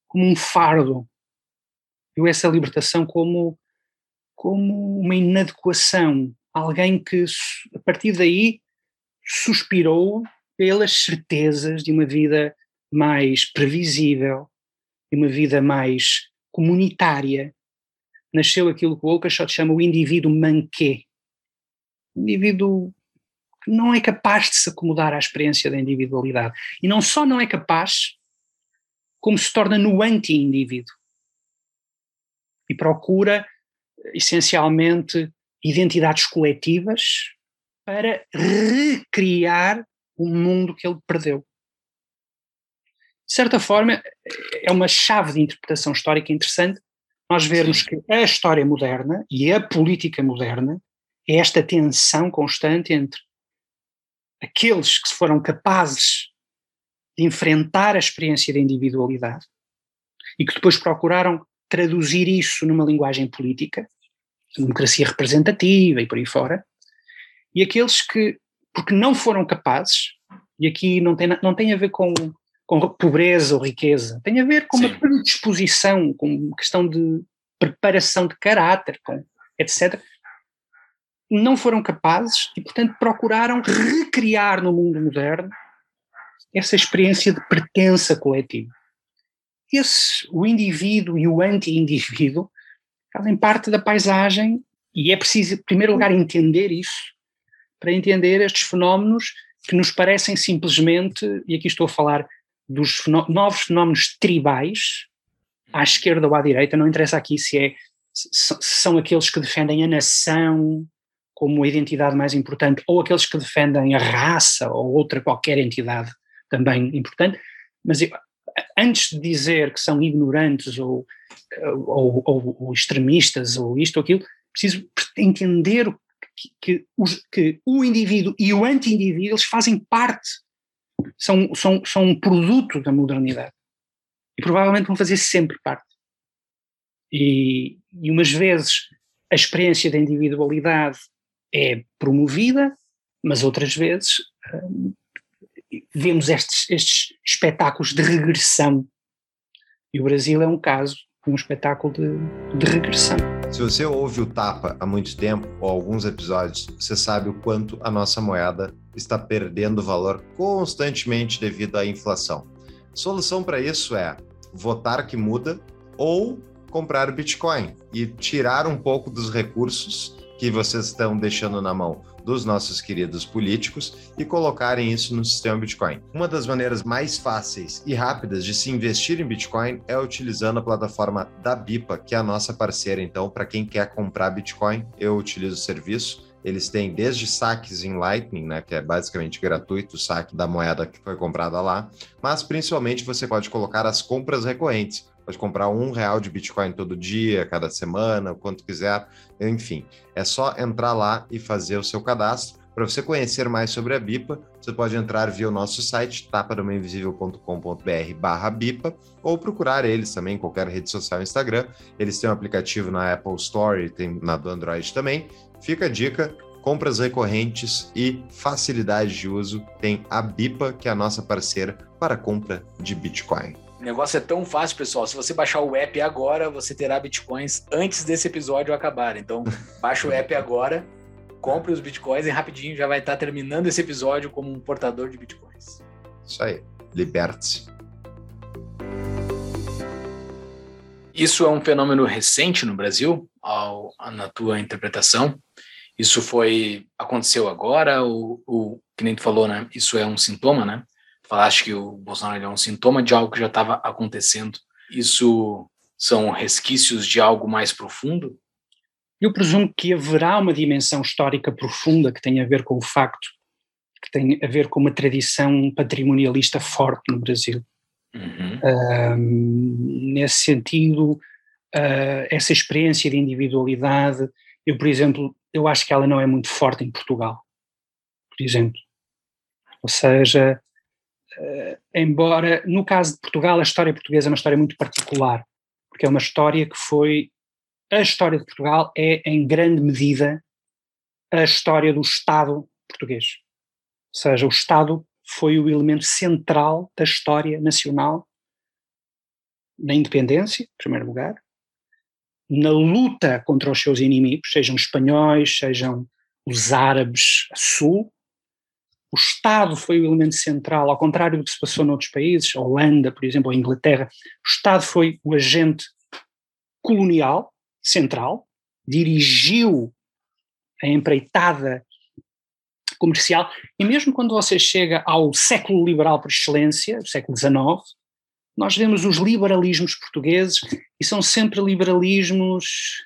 como um fardo, viu essa libertação como, como uma inadequação, alguém que, a partir daí, suspirou pelas certezas de uma vida mais previsível, de uma vida mais comunitária. Nasceu aquilo que o Oakeshott chama o indivíduo manqué. Indivíduo não é capaz de se acomodar à experiência da individualidade. E não só não é capaz, como se torna no anti-indivíduo. E procura, essencialmente, identidades coletivas para recriar o mundo que ele perdeu. De certa forma, é uma chave de interpretação histórica interessante nós vermos Sim. que a história moderna e a política moderna é esta tensão constante entre aqueles que foram capazes de enfrentar a experiência da individualidade e que depois procuraram traduzir isso numa linguagem política, democracia representativa e por aí fora, e aqueles que porque não foram capazes, e aqui não tem, não tem a ver com, com pobreza ou riqueza, tem a ver com Sim. uma predisposição, com uma questão de preparação de caráter, com, etc. Não foram capazes e, portanto, procuraram recriar no mundo moderno essa experiência de pertença coletiva. Esse, o indivíduo e o anti-indivíduo fazem parte da paisagem e é preciso, em primeiro lugar, entender isso para entender estes fenómenos que nos parecem simplesmente, e aqui estou a falar dos fenó novos fenómenos tribais, à esquerda ou à direita, não interessa aqui se, é, se são aqueles que defendem a nação como a identidade mais importante, ou aqueles que defendem a raça ou outra qualquer entidade também importante, mas eu, antes de dizer que são ignorantes ou, ou, ou, ou extremistas ou isto ou aquilo, preciso entender que, que, os, que o indivíduo e o anti-indivíduo eles fazem parte, são, são, são um produto da modernidade e provavelmente vão fazer sempre parte. E, e umas vezes a experiência da individualidade é promovida, mas outras vezes hum, vemos estes, estes espetáculos de regressão. E o Brasil é um caso, um espetáculo de, de regressão. Se você ouve o Tapa há muito tempo, ou alguns episódios, você sabe o quanto a nossa moeda está perdendo valor constantemente devido à inflação. Solução para isso é votar que muda ou comprar Bitcoin e tirar um pouco dos recursos que vocês estão deixando na mão dos nossos queridos políticos e colocarem isso no sistema Bitcoin. Uma das maneiras mais fáceis e rápidas de se investir em Bitcoin é utilizando a plataforma da Bipa, que é a nossa parceira. Então, para quem quer comprar Bitcoin, eu utilizo o serviço. Eles têm desde saques em Lightning, né, que é basicamente gratuito o saque da moeda que foi comprada lá, mas principalmente você pode colocar as compras recorrentes. Pode comprar um real de Bitcoin todo dia, cada semana, quanto quiser. Enfim, é só entrar lá e fazer o seu cadastro. Para você conhecer mais sobre a BIPA, você pode entrar via o nosso site, tapadomainvisível.com.br barra BIPA, ou procurar eles também em qualquer rede social Instagram. Eles têm um aplicativo na Apple Store e tem na do Android também. Fica a dica, compras recorrentes e facilidade de uso, tem a BIPA, que é a nossa parceira para compra de Bitcoin. O negócio é tão fácil, pessoal. Se você baixar o app agora, você terá bitcoins antes desse episódio acabar. Então, baixa o app agora, compre os bitcoins e rapidinho já vai estar terminando esse episódio como um portador de bitcoins. Isso aí. Liberte-se. Isso é um fenômeno recente no Brasil, ao, na tua interpretação? Isso foi aconteceu agora? O, que nem tu falou, né? Isso é um sintoma, né? Falaste que o Bolsonaro é um sintoma de algo que já estava acontecendo. Isso são resquícios de algo mais profundo? Eu presumo que haverá uma dimensão histórica profunda que tem a ver com o facto, que tem a ver com uma tradição patrimonialista forte no Brasil. Uhum. Uh, nesse sentido, uh, essa experiência de individualidade, eu, por exemplo, eu acho que ela não é muito forte em Portugal, por exemplo. Ou seja, embora no caso de Portugal a história portuguesa é uma história muito particular, porque é uma história que foi a história de Portugal é em grande medida a história do Estado português. Ou seja, o Estado foi o elemento central da história nacional na independência, em primeiro lugar, na luta contra os seus inimigos, sejam espanhóis, sejam os árabes a sul, o Estado foi o elemento central, ao contrário do que se passou noutros países, a Holanda, por exemplo, a Inglaterra, o Estado foi o agente colonial central, dirigiu a empreitada comercial, e mesmo quando você chega ao século liberal por excelência, o século XIX, nós vemos os liberalismos portugueses e são sempre liberalismos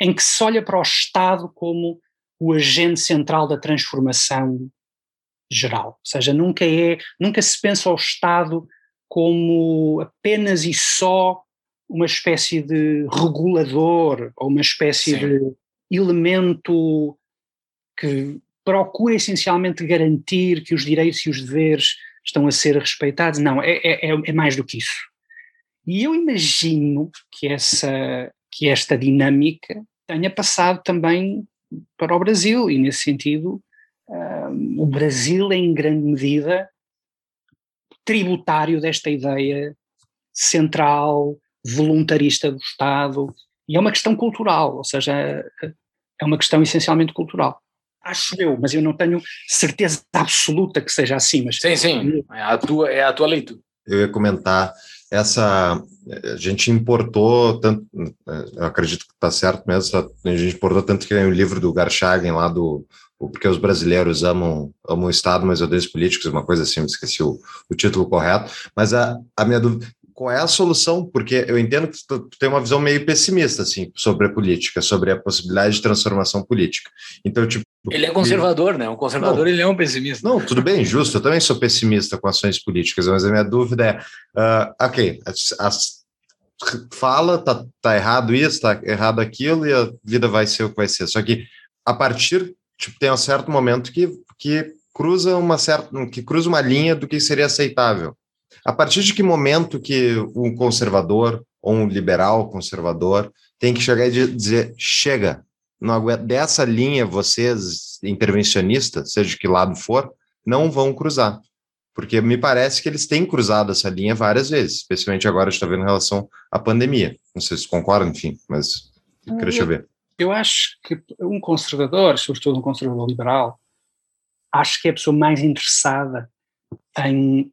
em que se olha para o Estado como o agente central da transformação geral, ou seja, nunca é, nunca se pensa ao Estado como apenas e só uma espécie de regulador ou uma espécie Sim. de elemento que procura essencialmente garantir que os direitos e os deveres estão a ser respeitados. Não, é, é, é, é mais do que isso. E eu imagino que, essa, que esta dinâmica tenha passado também para o Brasil, e nesse sentido o Brasil é em grande medida tributário desta ideia central, voluntarista do Estado, e é uma questão cultural, ou seja, é uma questão essencialmente cultural. Acho eu, mas eu não tenho certeza absoluta que seja assim. Mas... Sim, sim, é a tua, é a tua leitura. Eu ia comentar, essa, a gente importou, tanto, eu acredito que está certo mesmo, a gente importou tanto que é um livro do Garchagen lá do porque os brasileiros amam, amam o Estado, mas odeiam os políticos, uma coisa assim, esqueci o, o título correto, mas a, a minha dúvida, qual é a solução? Porque eu entendo que tu, tu tem uma visão meio pessimista, assim, sobre a política, sobre a possibilidade de transformação política. Então, tipo... Ele é conservador, né? Um conservador, não, ele é um pessimista. Não, tudo bem, justo, eu também sou pessimista com ações políticas, mas a minha dúvida é, uh, ok, as, as, fala, tá, tá errado isso, tá errado aquilo, e a vida vai ser o que vai ser. Só que, a partir, tipo, tem um certo momento que, que cruza uma certa, que cruza uma linha do que seria aceitável. A partir de que momento que um conservador ou um liberal conservador tem que chegar e dizer chega, não dessa linha vocês intervencionistas, seja de que lado for, não vão cruzar. Porque me parece que eles têm cruzado essa linha várias vezes, especialmente agora está vendo em relação à pandemia. Não sei se concordam, enfim, mas queria ver. Eu acho que um conservador, sobretudo um conservador liberal, acho que é a pessoa mais interessada em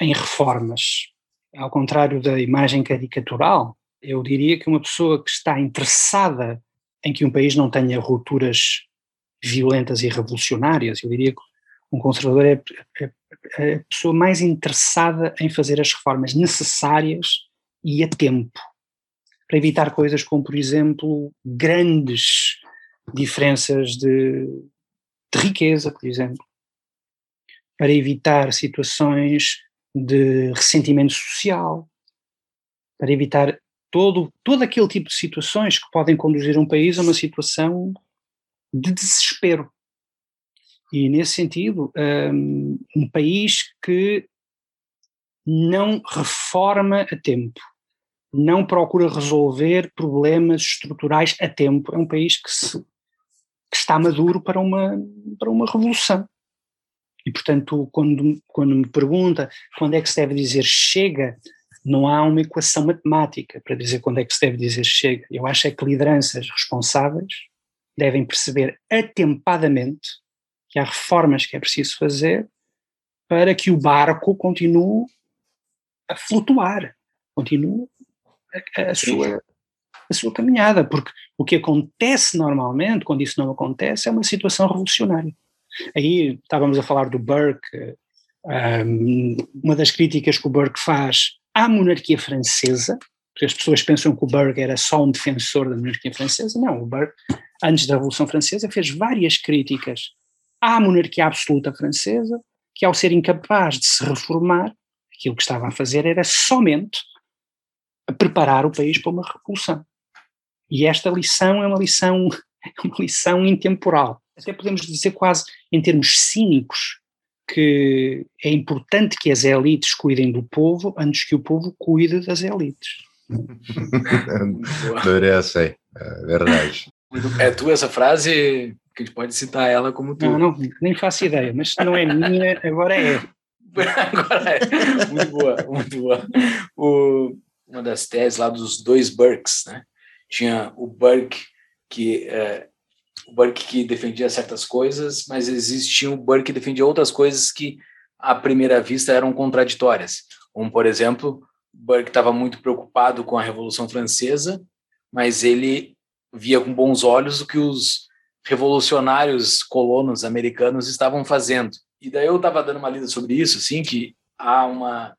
em reformas. Ao contrário da imagem caricatural, eu diria que uma pessoa que está interessada em que um país não tenha rupturas violentas e revolucionárias, eu diria que um conservador é, é, é a pessoa mais interessada em fazer as reformas necessárias e a tempo, para evitar coisas como, por exemplo, grandes diferenças de, de riqueza, por exemplo, para evitar situações de ressentimento social, para evitar todo, todo aquele tipo de situações que podem conduzir um país a uma situação de desespero. E nesse sentido, um, um país que não reforma a tempo, não procura resolver problemas estruturais a tempo, é um país que, se, que está maduro para uma, para uma revolução. E, portanto, quando, quando me pergunta quando é que se deve dizer chega, não há uma equação matemática para dizer quando é que se deve dizer chega. Eu acho é que lideranças responsáveis devem perceber atempadamente que há reformas que é preciso fazer para que o barco continue a flutuar, continue a, a sua, a sua caminhada, porque o que acontece normalmente, quando isso não acontece, é uma situação revolucionária. Aí estávamos a falar do Burke, um, uma das críticas que o Burke faz à monarquia francesa, porque as pessoas pensam que o Burke era só um defensor da monarquia francesa, não, o Burke, antes da Revolução Francesa, fez várias críticas à monarquia absoluta francesa, que ao ser incapaz de se reformar, aquilo que estava a fazer era somente preparar o país para uma revolução. E esta lição é uma lição, *laughs* uma lição intemporal até podemos dizer quase em termos cínicos, que é importante que as elites cuidem do povo antes que o povo cuide das elites. *laughs* Adorei essa aí, é verdade. É tu essa frase que a gente pode citar ela como tu. Não, não, nem faço ideia, mas se não é minha, agora é. *laughs* agora é. Muito boa, muito boa. O, uma das teses lá dos dois Burkes, né? Tinha o Burke que é, o Burke que defendia certas coisas, mas existia o Burke que defendia outras coisas que, à primeira vista, eram contraditórias. Como, por exemplo, Burke estava muito preocupado com a Revolução Francesa, mas ele via com bons olhos o que os revolucionários colonos americanos estavam fazendo. E daí eu estava dando uma lida sobre isso, assim, que há uma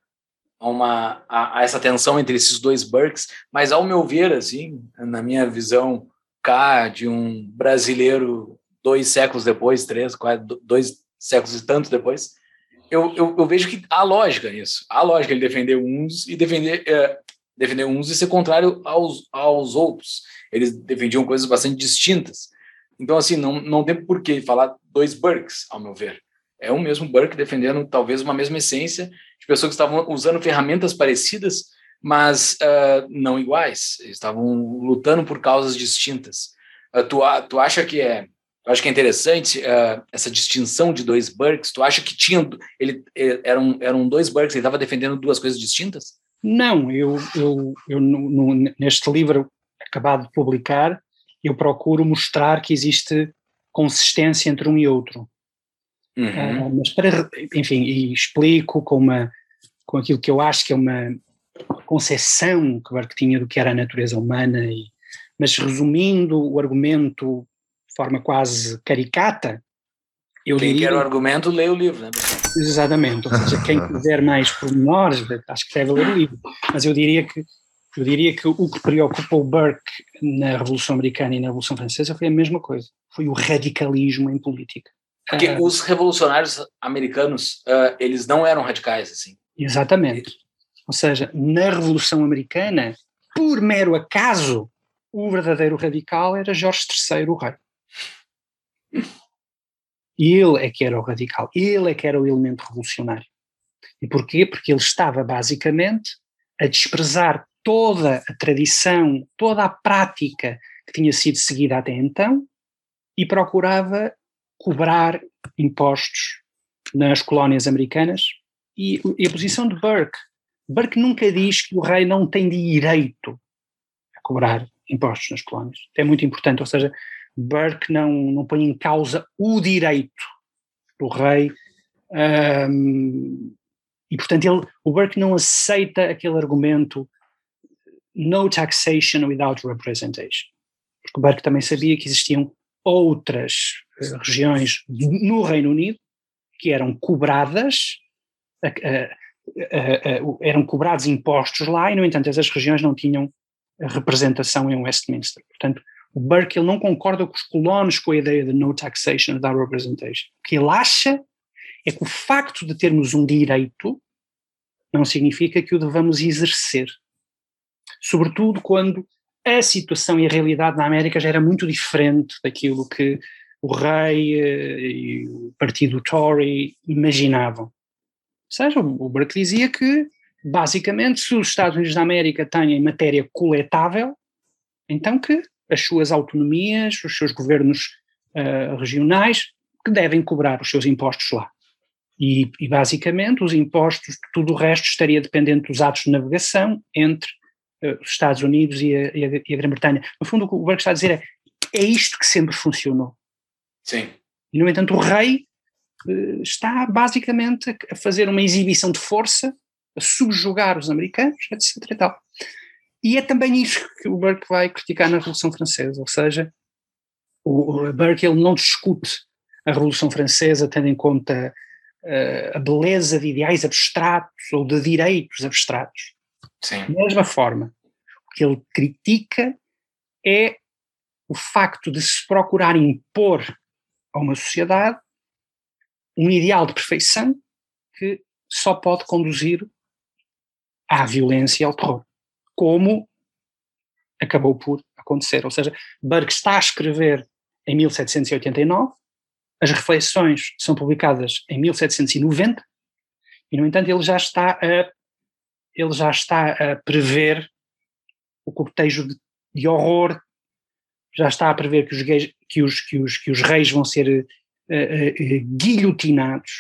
uma há essa tensão entre esses dois Burkes, mas ao meu ver, assim, na minha visão cá de um brasileiro dois séculos depois, três, quase dois séculos e tantos depois, eu, eu, eu, vejo que há lógica nisso. Há lógica ele defender uns e defender, é, defender uns e ser contrário aos, aos outros. Eles defendiam coisas bastante distintas. Então, assim, não, não tem por que falar dois Burkes, ao meu ver. É o mesmo Burke defendendo talvez uma mesma essência de pessoas que estavam usando ferramentas parecidas, mas uh, não iguais. Eles estavam lutando por causas distintas. Uh, tu, tu acha que é Tu acha que é interessante uh, essa distinção de dois Burkes? Tu acha que tinha ele eram eram dois Burkes? Ele estava defendendo duas coisas distintas? Não, eu eu, eu no, no, neste livro acabado de publicar eu procuro mostrar que existe consistência entre um e outro. Uhum. Uh, mas para, enfim, e explico com, uma, com aquilo que eu acho que é uma concepção que Burke tinha do que era a natureza humana, e, mas resumindo o argumento de forma quase caricata, eu quem quer o argumento, lê o livro, né? Exatamente, ou seja, quem quiser mais pormenores, acho que deve ler o livro, mas eu diria que eu diria que o que preocupou Burke na Revolução Americana e na Revolução Francesa foi a mesma coisa, foi o radicalismo em política. Porque uh, os revolucionários americanos, uh, eles não eram radicais, assim. Exatamente. Ou seja, na Revolução Americana, por mero acaso, o verdadeiro radical era Jorge III, o rei. Ele é que era o radical, ele é que era o elemento revolucionário. E porquê? Porque ele estava basicamente a desprezar toda a tradição, toda a prática que tinha sido seguida até então e procurava cobrar impostos nas colónias americanas. E, e a posição de Burke, Burke nunca diz que o rei não tem direito a cobrar impostos nas colónias. É muito importante, ou seja, Burke não, não põe em causa o direito do rei um, e portanto ele, o Burke não aceita aquele argumento no taxation without representation. Porque o Burke também sabia que existiam outras regiões no Reino Unido que eram cobradas, uh, uh, eram cobrados impostos lá e, no entanto, essas regiões não tinham representação em Westminster. Portanto, o Burke ele não concorda com os colonos com a ideia de no taxation without representation. O que ele acha é que o facto de termos um direito não significa que o devamos exercer sobretudo quando a situação e a realidade na América já era muito diferente daquilo que o rei eh, e o partido Tory imaginavam. Ou seja, o Burke dizia que, basicamente, se os Estados Unidos da América têm matéria coletável, então que as suas autonomias, os seus governos uh, regionais, que devem cobrar os seus impostos lá. E, e, basicamente, os impostos, tudo o resto estaria dependente dos atos de navegação entre uh, os Estados Unidos e a, a, a Grã-Bretanha. No fundo, o que o Burke está a dizer é é isto que sempre funcionou. Sim. E, no entanto, o rei uh, está basicamente a, fazer uma exibição de força, a subjugar os americanos, etc. E, tal. e é também isso que o Burke vai criticar na Revolução Francesa, ou seja, o, o Burke ele não discute a Revolução Francesa tendo em conta uh, a beleza de ideais abstratos ou de direitos abstratos. Sim. Da mesma forma, o que ele critica é o facto de se procurar impor a uma sociedade um ideal de perfeição que só pode conduzir à violência e ao terror, como acabou por acontecer. Ou seja, Burke está a escrever em 1789, as reflexões são publicadas em 1790, e no entanto ele já está a ele já está a prever o cortejo de, de horror, já está a prever que os, gays, que os, que os, que os reis vão ser uh, guilhotinados.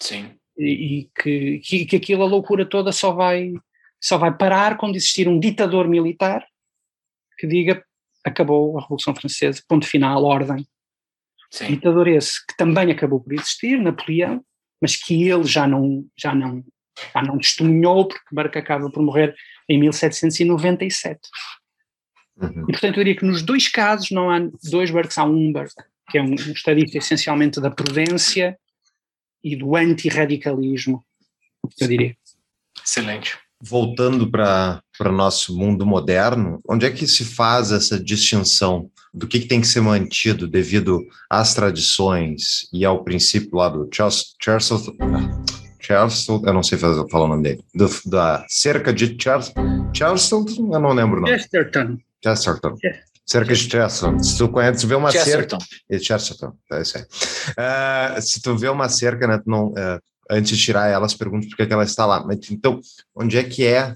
Sim. E, e que, que, que aquilo, a loucura toda só vai, só vai parar quando existir um ditador militar que diga acabou a Revolução Francesa, ponto final, ordem. Sim. Ditador esse que também acabou por existir, Napoleão, mas que ele já não, já não ah, não testemunhou, porque Burke acaba por morrer em 1797. Uhum. E portanto eu diria que nos dois casos não há dois Burkes, há um Burke, que é um, um estadista essencialmente da prudência e do antirradicalismo, eu diria. Excelente. Voltando para o nosso mundo moderno, onde é que se faz essa distinção do que, que, tem que ser mantido devido às tradições e ao princípio lá do Charles, Charles Charleston, eu não sei fazer, falar o nome dele, do, da cerca de Charles, Charleston, eu não lembro o nome. Chesterton. Chesterton. Cerca de Chesterton. Se tu conhece, se vê uma Chesterton. cerca. É Chesterton, é isso aí. Uh, se tu vê uma cerca, né, não, uh, antes de tirar ela, pergunta por que ela está lá. Mas, então, onde é que é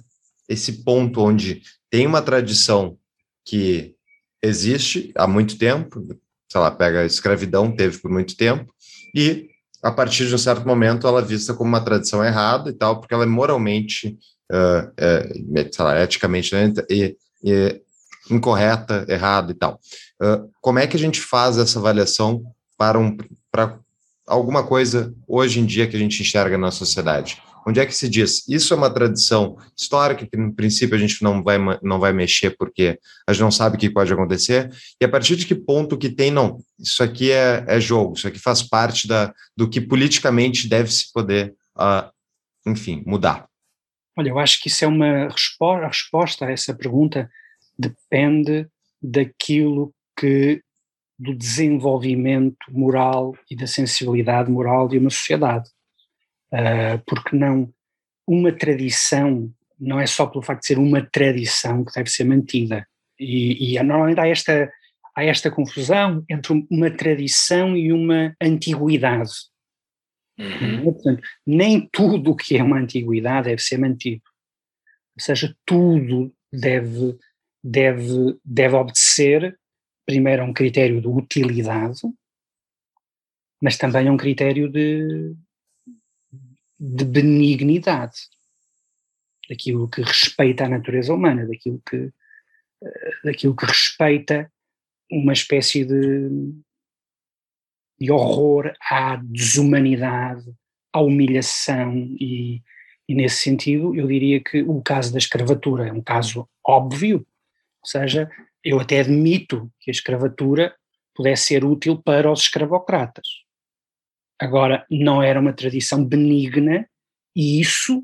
esse ponto onde tem uma tradição que existe há muito tempo, sei lá, pega a escravidão, teve por muito tempo, e a partir de um certo momento ela é vista como uma tradição errada e tal, porque ela é moralmente, uh, uh, sei lá, eticamente, né? e, e incorreta, errada e tal. Uh, como é que a gente faz essa avaliação para, um, para alguma coisa hoje em dia que a gente enxerga na sociedade? Onde é que se diz? Isso é uma tradição histórica que, no princípio, a gente não vai, não vai mexer porque a gente não sabe o que pode acontecer. E a partir de que ponto que tem, não, isso aqui é, é jogo, isso aqui faz parte da, do que politicamente deve se poder, uh, enfim, mudar. Olha, eu acho que isso é uma resposta, a resposta a essa pergunta depende daquilo que do desenvolvimento moral e da sensibilidade moral de uma sociedade. Uh, porque não uma tradição não é só pelo facto de ser uma tradição que deve ser mantida. E, e normalmente há esta, há esta confusão entre uma tradição e uma antiguidade. Uhum. Portanto, nem tudo o que é uma antiguidade deve ser mantido. Ou seja, tudo deve, deve, deve obedecer, primeiro, a um critério de utilidade, mas também a um critério de, de benignidade, daquilo que respeita a natureza humana, daquilo que, eh, daquilo que respeita uma espécie de, de horror à desumanidade, à humilhação e, e nesse sentido eu diria que o caso da escravatura é um caso óbvio, ou seja, eu até admito que a escravatura pudesse ser útil para os escravocratas. Agora, não era uma tradição benigna e isso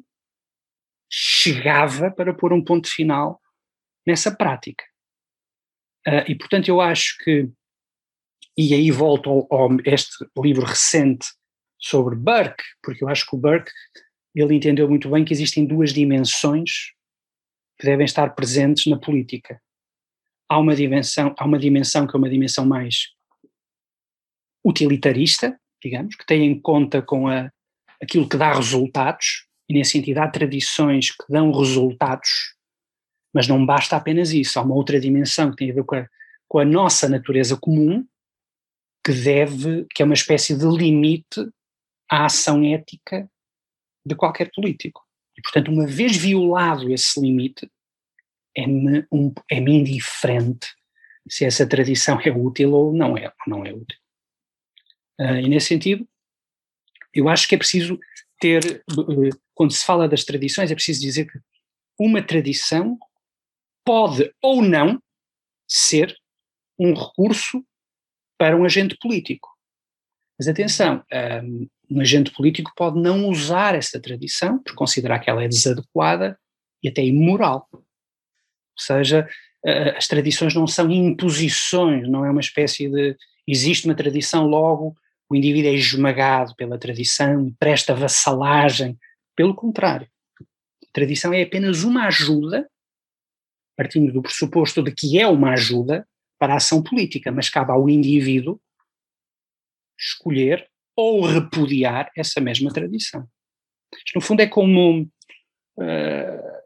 chegava para pôr um ponto final nessa prática. Uh, e portanto eu acho que e aí volto ao, este livro recente sobre Burke, porque eu acho que o Burke ele entendeu muito bem que existem duas dimensões que devem estar presentes na política. Há uma dimensão, há uma dimensão que é uma dimensão mais utilitarista, digamos, que tem em conta com a, aquilo que dá resultados, e nesse sentido há tradições que dão resultados, mas não basta apenas isso, há uma outra dimensão que tem a ver com a, com a nossa natureza comum, que deve, que é uma espécie de limite à ação ética de qualquer político. E, portanto, uma vez violado esse limite, é-me um, é indiferente se essa tradição é útil ou não é, ou não é útil. Uh, e nesse sentido, eu acho que é preciso ter, uh, quando se fala das tradições, é preciso dizer que uma tradição pode ou não ser um recurso para um agente político. Mas atenção, um, um agente político pode não usar essa tradição por considerar que ela é desadequada e até imoral. Seja, as tradições não são imposições, não é uma espécie de. Existe uma tradição, logo o indivíduo é esmagado pela tradição e presta vassalagem. Pelo contrário, a tradição é apenas uma ajuda, partindo do pressuposto de que é uma ajuda, para a ação política, mas cabe ao indivíduo escolher ou repudiar essa mesma tradição. Isto, no fundo, é como. Uh,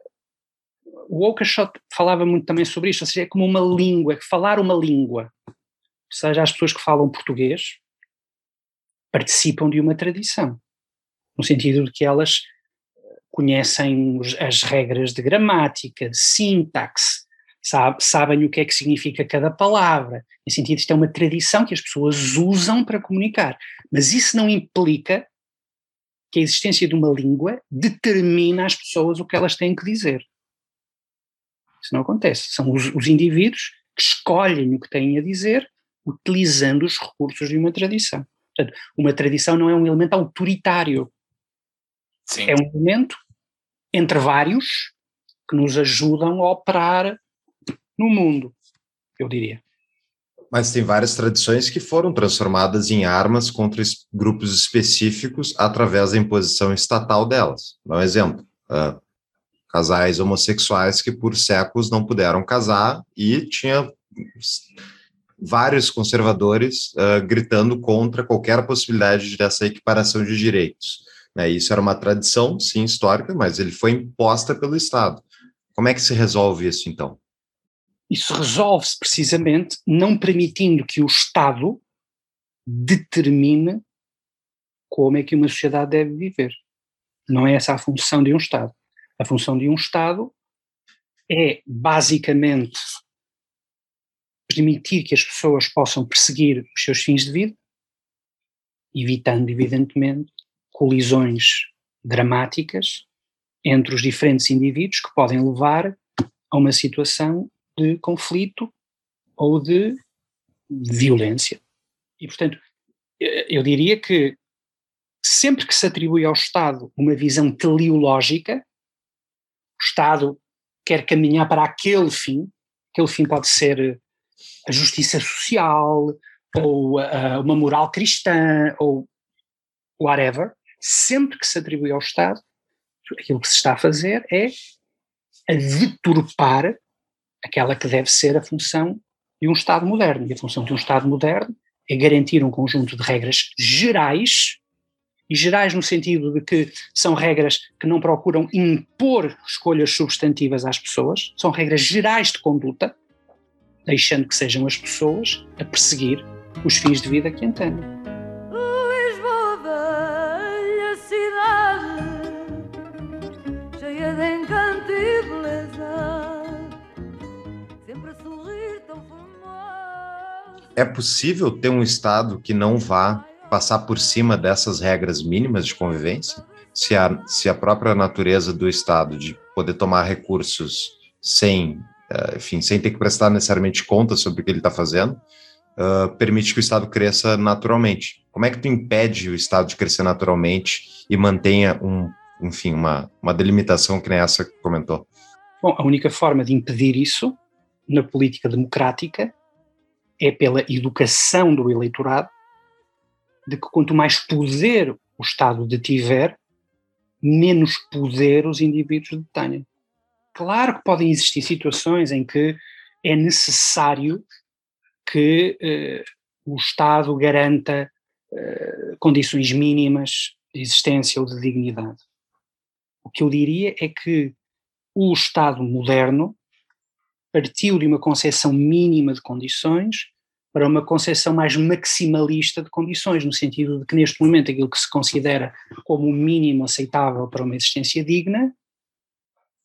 o Oakeshott falava muito também sobre isto, ou seja, é como uma língua, é falar uma língua. Ou seja, as pessoas que falam português participam de uma tradição, no sentido de que elas conhecem as regras de gramática, de sintaxe, sabe, sabem o que é que significa cada palavra. Em sentido, isto é uma tradição que as pessoas usam para comunicar. Mas isso não implica que a existência de uma língua determina às pessoas o que elas têm que dizer. Isso não acontece. São os, os indivíduos que escolhem o que têm a dizer utilizando os recursos de uma tradição. Portanto, uma tradição não é um elemento autoritário. Sim. É um elemento entre vários que nos ajudam a operar no mundo, eu diria. Mas tem várias tradições que foram transformadas em armas contra grupos específicos através da imposição estatal delas. Dá um exemplo: uh, casais homossexuais que por séculos não puderam casar e tinha vários conservadores uh, gritando contra qualquer possibilidade dessa equiparação de direitos. Né? Isso era uma tradição, sim, histórica, mas ele foi imposta pelo Estado. Como é que se resolve isso, então? Isso resolve-se precisamente não permitindo que o Estado determine como é que uma sociedade deve viver. Não é essa a função de um Estado. A função de um Estado é basicamente permitir que as pessoas possam perseguir os seus fins de vida, evitando, evidentemente, colisões dramáticas entre os diferentes indivíduos que podem levar a uma situação de conflito ou de violência. E, portanto, eu diria que sempre que se atribui ao Estado uma visão teleológica, Estado quer caminhar para aquele fim, aquele fim pode ser a justiça social, ou uh, uma moral cristã, ou whatever, sempre que se atribui ao Estado, aquilo que se está a fazer é a deturpar aquela que deve ser a função de um Estado moderno. E a função de um Estado moderno é garantir um conjunto de regras gerais, e gerais no sentido de que são regras que não procuram impor escolhas substantivas às pessoas, são regras gerais de conduta, deixando que sejam as pessoas a perseguir os fins de vida que entendem. É possível ter um Estado que não vá passar por cima dessas regras mínimas de convivência? Se a, se a própria natureza do Estado de poder tomar recursos sem, uh, enfim, sem ter que prestar necessariamente conta sobre o que ele está fazendo, uh, permite que o Estado cresça naturalmente. Como é que tu impede o Estado de crescer naturalmente e mantenha um, enfim, uma, uma delimitação que nem essa que comentou? Bom, a única forma de impedir isso na política democrática é pela educação do eleitorado de que quanto mais poder o Estado detiver, menos poder os indivíduos detêm. Claro que podem existir situações em que é necessário que eh, o Estado garanta eh, condições mínimas de existência ou de dignidade. O que eu diria é que o Estado moderno partiu de uma concepção mínima de condições para uma concepção mais maximalista de condições, no sentido de que neste momento aquilo que se considera como o mínimo aceitável para uma existência digna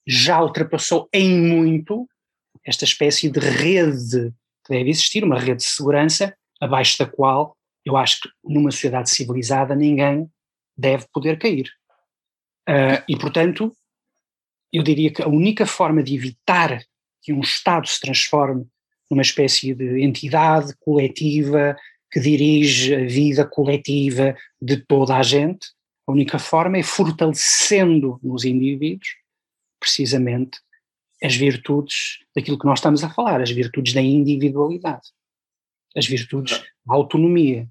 já ultrapassou em muito esta espécie de rede que deve existir, uma rede de segurança abaixo da qual eu acho que numa sociedade civilizada ninguém deve poder cair. Uh, e portanto, eu diria que a única forma de evitar que um Estado se transforme numa espécie de entidade coletiva que dirige a vida coletiva de toda a gente, a única forma é fortalecendo nos indivíduos, precisamente, as virtudes daquilo que nós estamos a falar, as virtudes da individualidade, as virtudes da autonomia.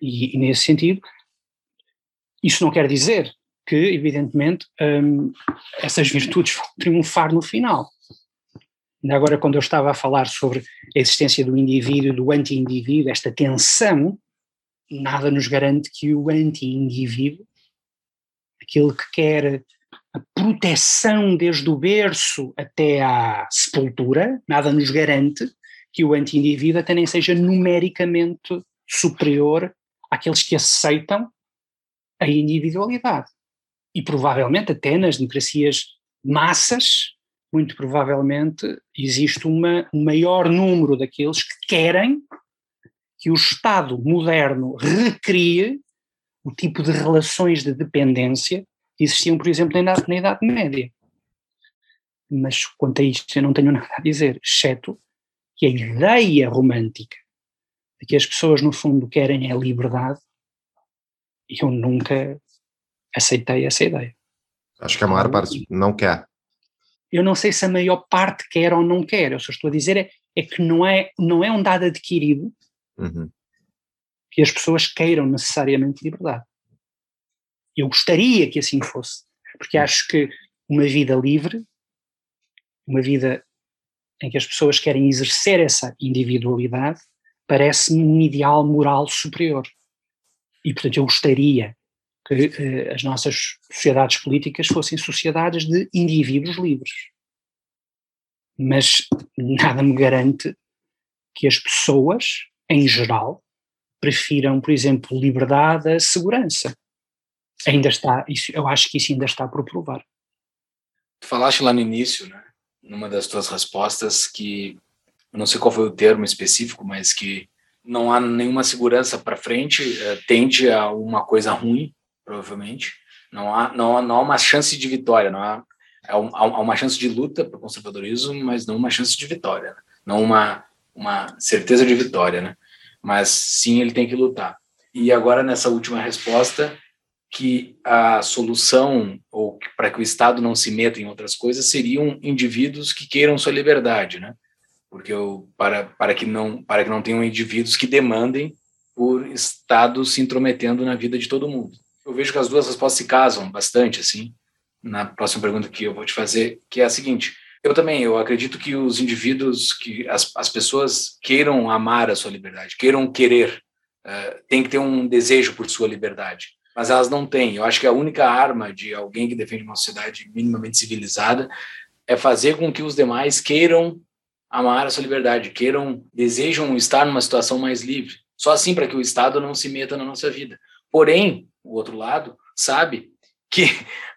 E, e nesse sentido, isso não quer dizer que, evidentemente, hum, essas virtudes vão triunfar no final. Ainda agora, quando eu estava a falar sobre a existência do indivíduo, do anti-indivíduo, esta tensão, nada nos garante que o anti-indivíduo, aquele que quer a proteção desde o berço até à sepultura, nada nos garante que o anti-indivíduo até nem seja numericamente superior àqueles que aceitam a individualidade. E provavelmente até nas democracias massas, muito provavelmente existe uma, um maior número daqueles que querem que o Estado moderno recrie o tipo de relações de dependência que existiam, por exemplo, na Idade, na Idade Média. Mas quanto a isto eu não tenho *laughs* nada a dizer, exceto que a ideia romântica de que as pessoas no fundo querem a liberdade, eu nunca aceitei essa ideia. Acho que a maior parte não quer eu não sei se a maior parte quer ou não quer, eu só estou a dizer é, é que não é, não é um dado adquirido uhum. que as pessoas queiram necessariamente liberdade. Eu gostaria que assim fosse, porque acho que uma vida livre, uma vida em que as pessoas querem exercer essa individualidade, parece-me um ideal moral superior. E, portanto, eu gostaria que eh, as nossas sociedades políticas fossem sociedades de indivíduos livres. Mas nada me garante que as pessoas, em geral, prefiram, por exemplo, liberdade a segurança. Ainda está, isso, eu acho que isso ainda está por provar. Tu falaste lá no início, né, numa das tuas respostas, que eu não sei qual foi o termo específico, mas que não há nenhuma segurança para frente, uh, tende a uma coisa ruim, provavelmente. Não há, não, não há uma chance de vitória, não há, há, uma chance de luta para o conservadorismo, mas não uma chance de vitória, né? não uma, uma certeza de vitória, né? Mas sim, ele tem que lutar. E agora, nessa última resposta, que a solução, ou para que o Estado não se meta em outras coisas, seriam indivíduos que queiram sua liberdade, né? Porque eu, para, para, que não, para que não tenham indivíduos que demandem por Estado se intrometendo na vida de todo mundo. Eu vejo que as duas respostas se casam bastante, assim, na próxima pergunta que eu vou te fazer, que é a seguinte, eu também, eu acredito que os indivíduos, que as, as pessoas queiram amar a sua liberdade, queiram querer, uh, tem que ter um desejo por sua liberdade mas elas não têm. Eu acho que a única arma de alguém que defende uma sociedade minimamente civilizada é fazer com que os demais queiram amar a sua liberdade, queiram, desejam estar numa situação mais livre. Só assim para que o Estado não se meta na nossa vida. Porém, o outro lado sabe que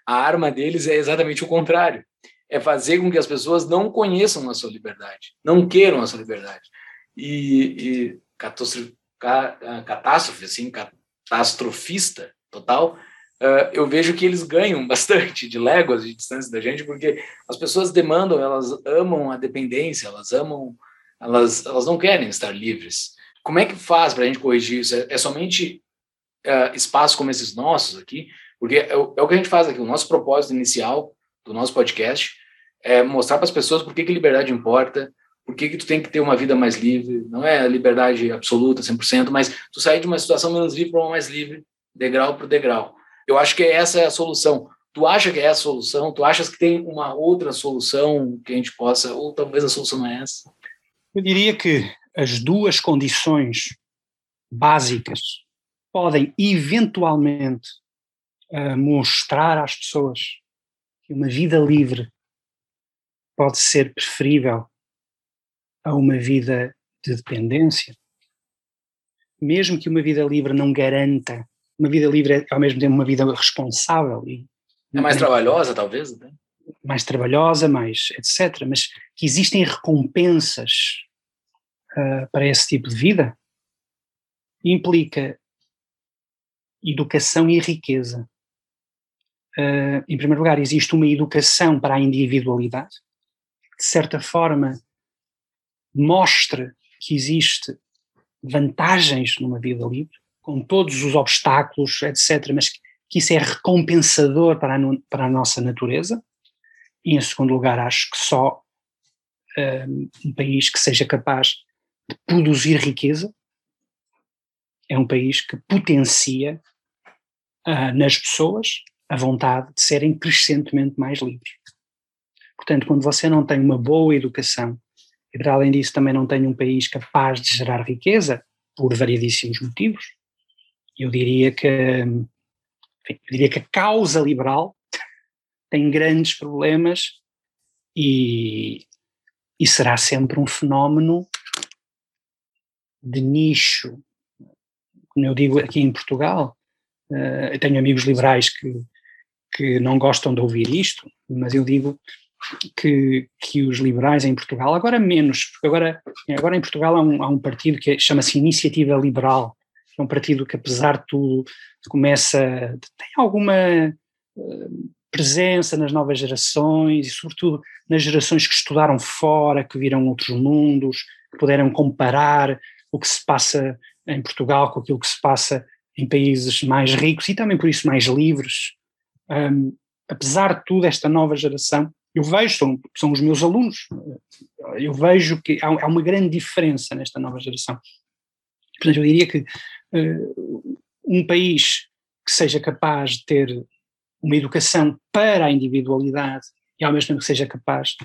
a arma deles é exatamente o contrário. É fazer com que as pessoas não conheçam a sua liberdade, não queiram a sua liberdade. E, e catástrofe, catástrofe assim, catastrofista, total, uh, eu vejo que eles ganham *laughs* bastante de léguas de distância da gente, porque as pessoas demandam, elas amam a dependência, elas amam, elas, elas não querem estar livres. Como é que faz para a gente corrigir isso? É, é somente uh, espaços como esses nossos aqui? Porque é o, é o, que a gente faz aqui. O nosso propósito inicial do nosso podcast é mostrar para as pessoas por que, que liberdade importa, por que, que tu tem que ter uma vida mais livre. Não é liberdade absoluta, 100%, mas tu sair de uma situação menos livre para uma mais livre degrau por degrau. Eu acho que essa é a solução. Tu acha que é a solução? Tu achas que tem uma outra solução que a gente possa, ou talvez a solução não é essa? Eu diria que as duas condições básicas podem eventualmente uh, mostrar às pessoas que uma vida livre pode ser preferível a uma vida de dependência, mesmo que uma vida livre não garanta uma vida livre é ao mesmo tempo uma vida responsável. E, é mais trabalhosa, talvez? Né? Mais trabalhosa, mais etc. Mas que existem recompensas uh, para esse tipo de vida implica educação e riqueza. Uh, em primeiro lugar, existe uma educação para a individualidade, que de certa forma mostra que existe vantagens numa vida livre, com todos os obstáculos, etc., mas que isso é recompensador para a, para a nossa natureza. E, em segundo lugar, acho que só um, um país que seja capaz de produzir riqueza é um país que potencia uh, nas pessoas a vontade de serem crescentemente mais livres. Portanto, quando você não tem uma boa educação e, para além disso, também não tem um país capaz de gerar riqueza, por variedíssimos motivos, eu diria que, enfim, eu diria que a causa liberal *laughs* tem grandes problemas e, e será sempre um fenómeno de nicho. Como eu digo aqui em Portugal, eu tenho amigos liberais que, que não gostam de ouvir isto, mas eu digo que, que os liberais em Portugal, agora menos, porque agora, agora em Portugal há um, há um partido que chama-se Iniciativa Liberal, é um partido que, apesar de tudo, começa, tem alguma uh, presença nas novas gerações e, sobretudo, nas gerações que estudaram fora, que viram outros mundos, que puderam comparar o que se passa em Portugal com aquilo que se passa em países mais ricos e também, por isso, mais livres. Um, apesar de tudo, esta nova geração, eu vejo, são, são os meus alunos, eu vejo que há, há uma grande diferença nesta nova geração. Portanto, eu diria que uh, um país que seja capaz de ter uma educação para a individualidade e ao mesmo tempo que seja capaz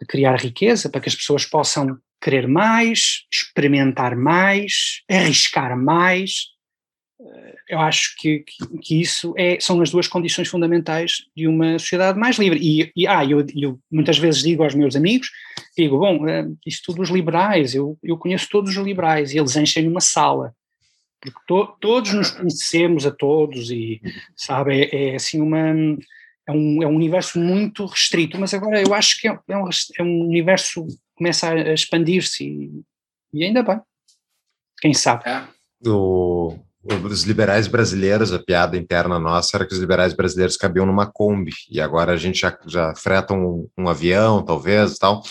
de criar riqueza para que as pessoas possam querer mais, experimentar mais, arriscar mais. Eu acho que, que, que isso é, são as duas condições fundamentais de uma sociedade mais livre. E, e ah, eu, eu, muitas vezes digo aos meus amigos, digo, bom, eh, isto dos liberais, eu, eu conheço todos os liberais, e eles enchem uma sala porque to, todos nos conhecemos a todos e, sabe, é, é, assim uma, é um, é um universo muito restrito, mas agora eu acho que é, é, um, é um universo que começa a expandir-se e, e, ainda bem. Quem sabe? É. Os liberais brasileiros, a piada interna nossa era que os liberais brasileiros cabiam numa Kombi, e agora a gente já, já freta um, um avião, talvez, tal.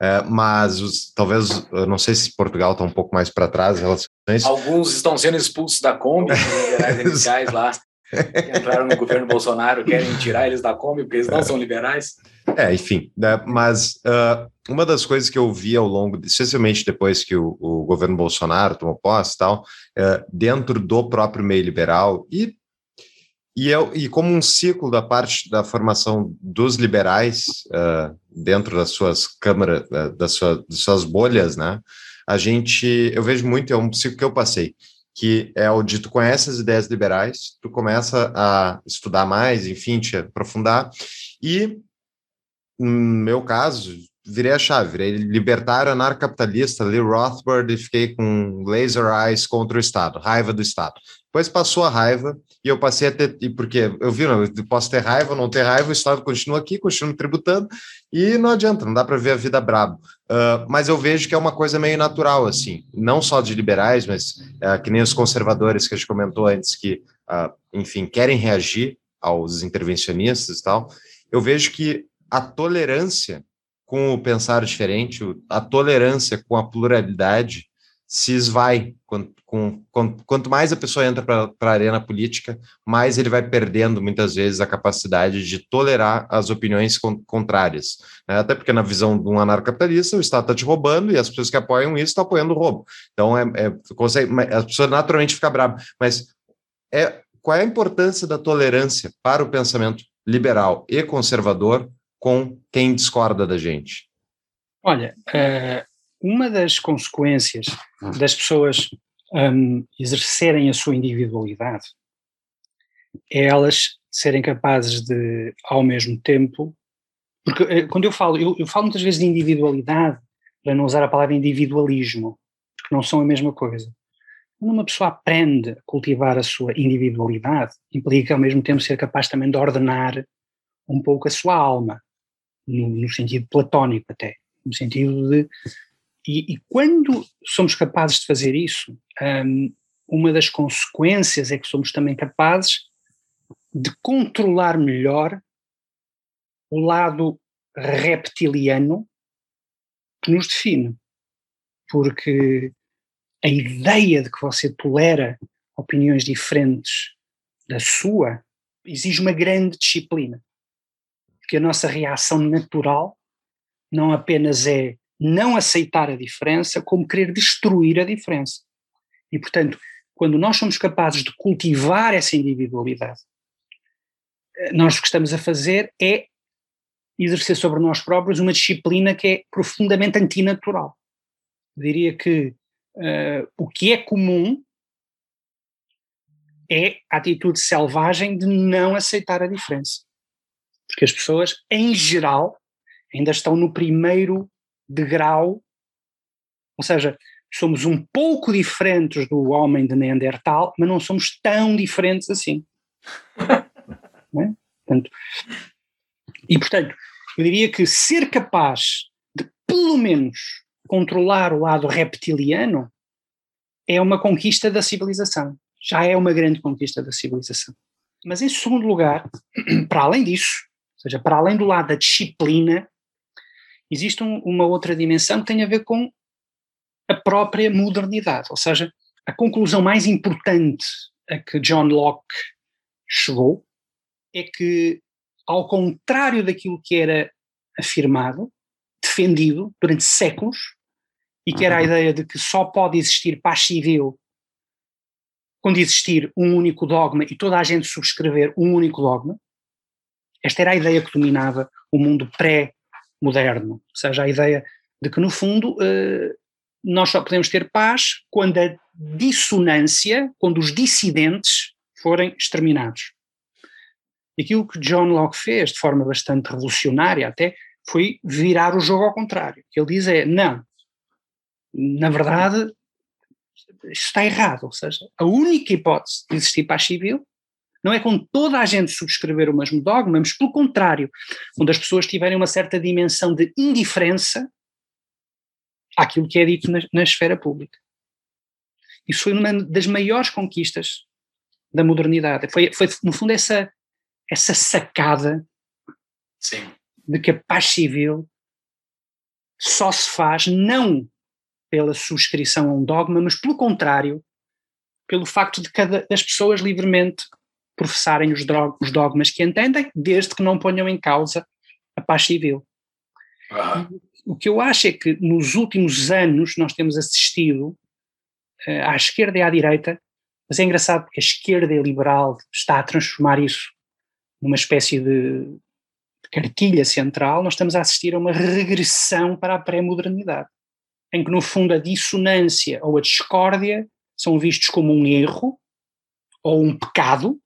É, mas os, talvez, eu não sei se Portugal está um pouco mais para trás em relação a isso. Alguns estão sendo expulsos da Kombi, os liberais *laughs* iniciais lá que entraram no governo Bolsonaro, querem tirar eles da Kombi porque eles não são liberais. É, enfim, né, mas uh, uma das coisas que eu vi ao longo, especialmente depois que o, o governo Bolsonaro tomou posse e tal, uh, dentro do próprio meio liberal e e, eu, e como um ciclo da parte da formação dos liberais uh, dentro das suas câmaras, das, suas, das suas bolhas, né? A gente, eu vejo muito, é um ciclo que eu passei que é o de tu conhece as ideias liberais, tu começa a estudar mais, enfim, te aprofundar, e no meu caso, virei a chave, virei libertário anarcapitalista, li Rothbard e fiquei com laser eyes contra o Estado, raiva do Estado. Depois passou a raiva e eu passei a ter, porque eu vi, não, eu posso ter raiva, não ter raiva, o Estado continua aqui, continua tributando e não adianta, não dá para ver a vida brabo. Uh, mas eu vejo que é uma coisa meio natural, assim, não só de liberais, mas uh, que nem os conservadores que a gente comentou antes, que, uh, enfim, querem reagir aos intervencionistas e tal. Eu vejo que a tolerância com o pensar diferente, a tolerância com a pluralidade se esvai. Quanto, com, quanto mais a pessoa entra para a arena política, mais ele vai perdendo, muitas vezes, a capacidade de tolerar as opiniões con, contrárias. Né? Até porque, na visão de um anarcapitalista, o Estado está te roubando e as pessoas que apoiam isso estão apoiando o roubo. Então, é, é, consegue, a pessoa naturalmente fica brava. Mas é, qual é a importância da tolerância para o pensamento liberal e conservador com quem discorda da gente? Olha, uh, uma das consequências hum. das pessoas um, exercerem a sua individualidade é elas serem capazes de, ao mesmo tempo, porque eh, quando eu falo, eu, eu falo muitas vezes de individualidade, para não usar a palavra individualismo, porque não são a mesma coisa. Quando uma pessoa aprende a cultivar a sua individualidade, implica ao mesmo tempo ser capaz também de ordenar um pouco a sua alma, no, no sentido platónico até, no sentido de e, e, quando somos capazes de fazer isso, um, uma das consequências é que somos também capazes de controlar melhor o lado reptiliano que nos define. Porque a ideia de que você tolera opiniões diferentes da sua exige uma grande disciplina. Porque a nossa reação natural não apenas é não aceitar a diferença como querer destruir a diferença. E, portanto, quando nós somos capazes de cultivar essa individualidade, eh, nós o que estamos a fazer é exercer sobre nós próprios uma disciplina que é profundamente antinatural. Eu diria que uh, o que é comum é a atitude selvagem de não aceitar a diferença. Porque as pessoas, em geral, ainda estão no primeiro degrau, ou seja, somos um pouco diferentes do homem de Neandertal, mas não somos tão diferentes assim. *laughs* é? portanto, e portanto, eu diria que ser capaz de, pelo menos, controlar o lado reptiliano é uma conquista da civilização. Já é uma grande conquista da civilização. Mas, em segundo lugar, *clears throat* para além disso, ou seja, para além do lado da disciplina, existe um, uma outra dimensão que tem a ver com a própria modernidade, ou seja, a conclusão mais importante a que John Locke chegou é que, ao contrário daquilo que era afirmado, defendido durante séculos, e que era a uhum. ideia de que só pode existir paz civil quando existir um único dogma e toda a gente subscrever um único dogma, esta era a ideia que dominava o mundo pré moderno, ou seja, a ideia de que, no fundo, eh, nós só podemos ter paz quando a dissonância, quando os dissidentes forem exterminados. E aquilo que John Locke fez, de forma bastante revolucionária até, foi virar o jogo ao contrário. O que ele diz é, não, na verdade, isto está errado, ou seja, a única hipótese de existir paz civil Não é com toda a gente subscrever o mesmo dogma, mas pelo contrário, onde as pessoas tiverem uma certa dimensão de indiferença àquilo que é dito na, na esfera pública. Isso foi uma das maiores conquistas da modernidade. Foi, foi no fundo, essa, essa sacada Sim. de que a paz civil só se faz não pela subscrição a um dogma, mas pelo contrário, pelo facto de cada das pessoas livremente professarem os, os dogmas que entendem, desde que não ponham em causa a paz civil. O que eu acho é que nos últimos anos nós temos assistido uh, à esquerda e à direita, mas é engraçado porque a esquerda liberal está a transformar isso numa espécie de, de cartilha central, nós estamos a assistir a uma regressão para a pré-modernidade, em que no fundo a dissonância ou a discórdia são vistos como um erro ou um pecado,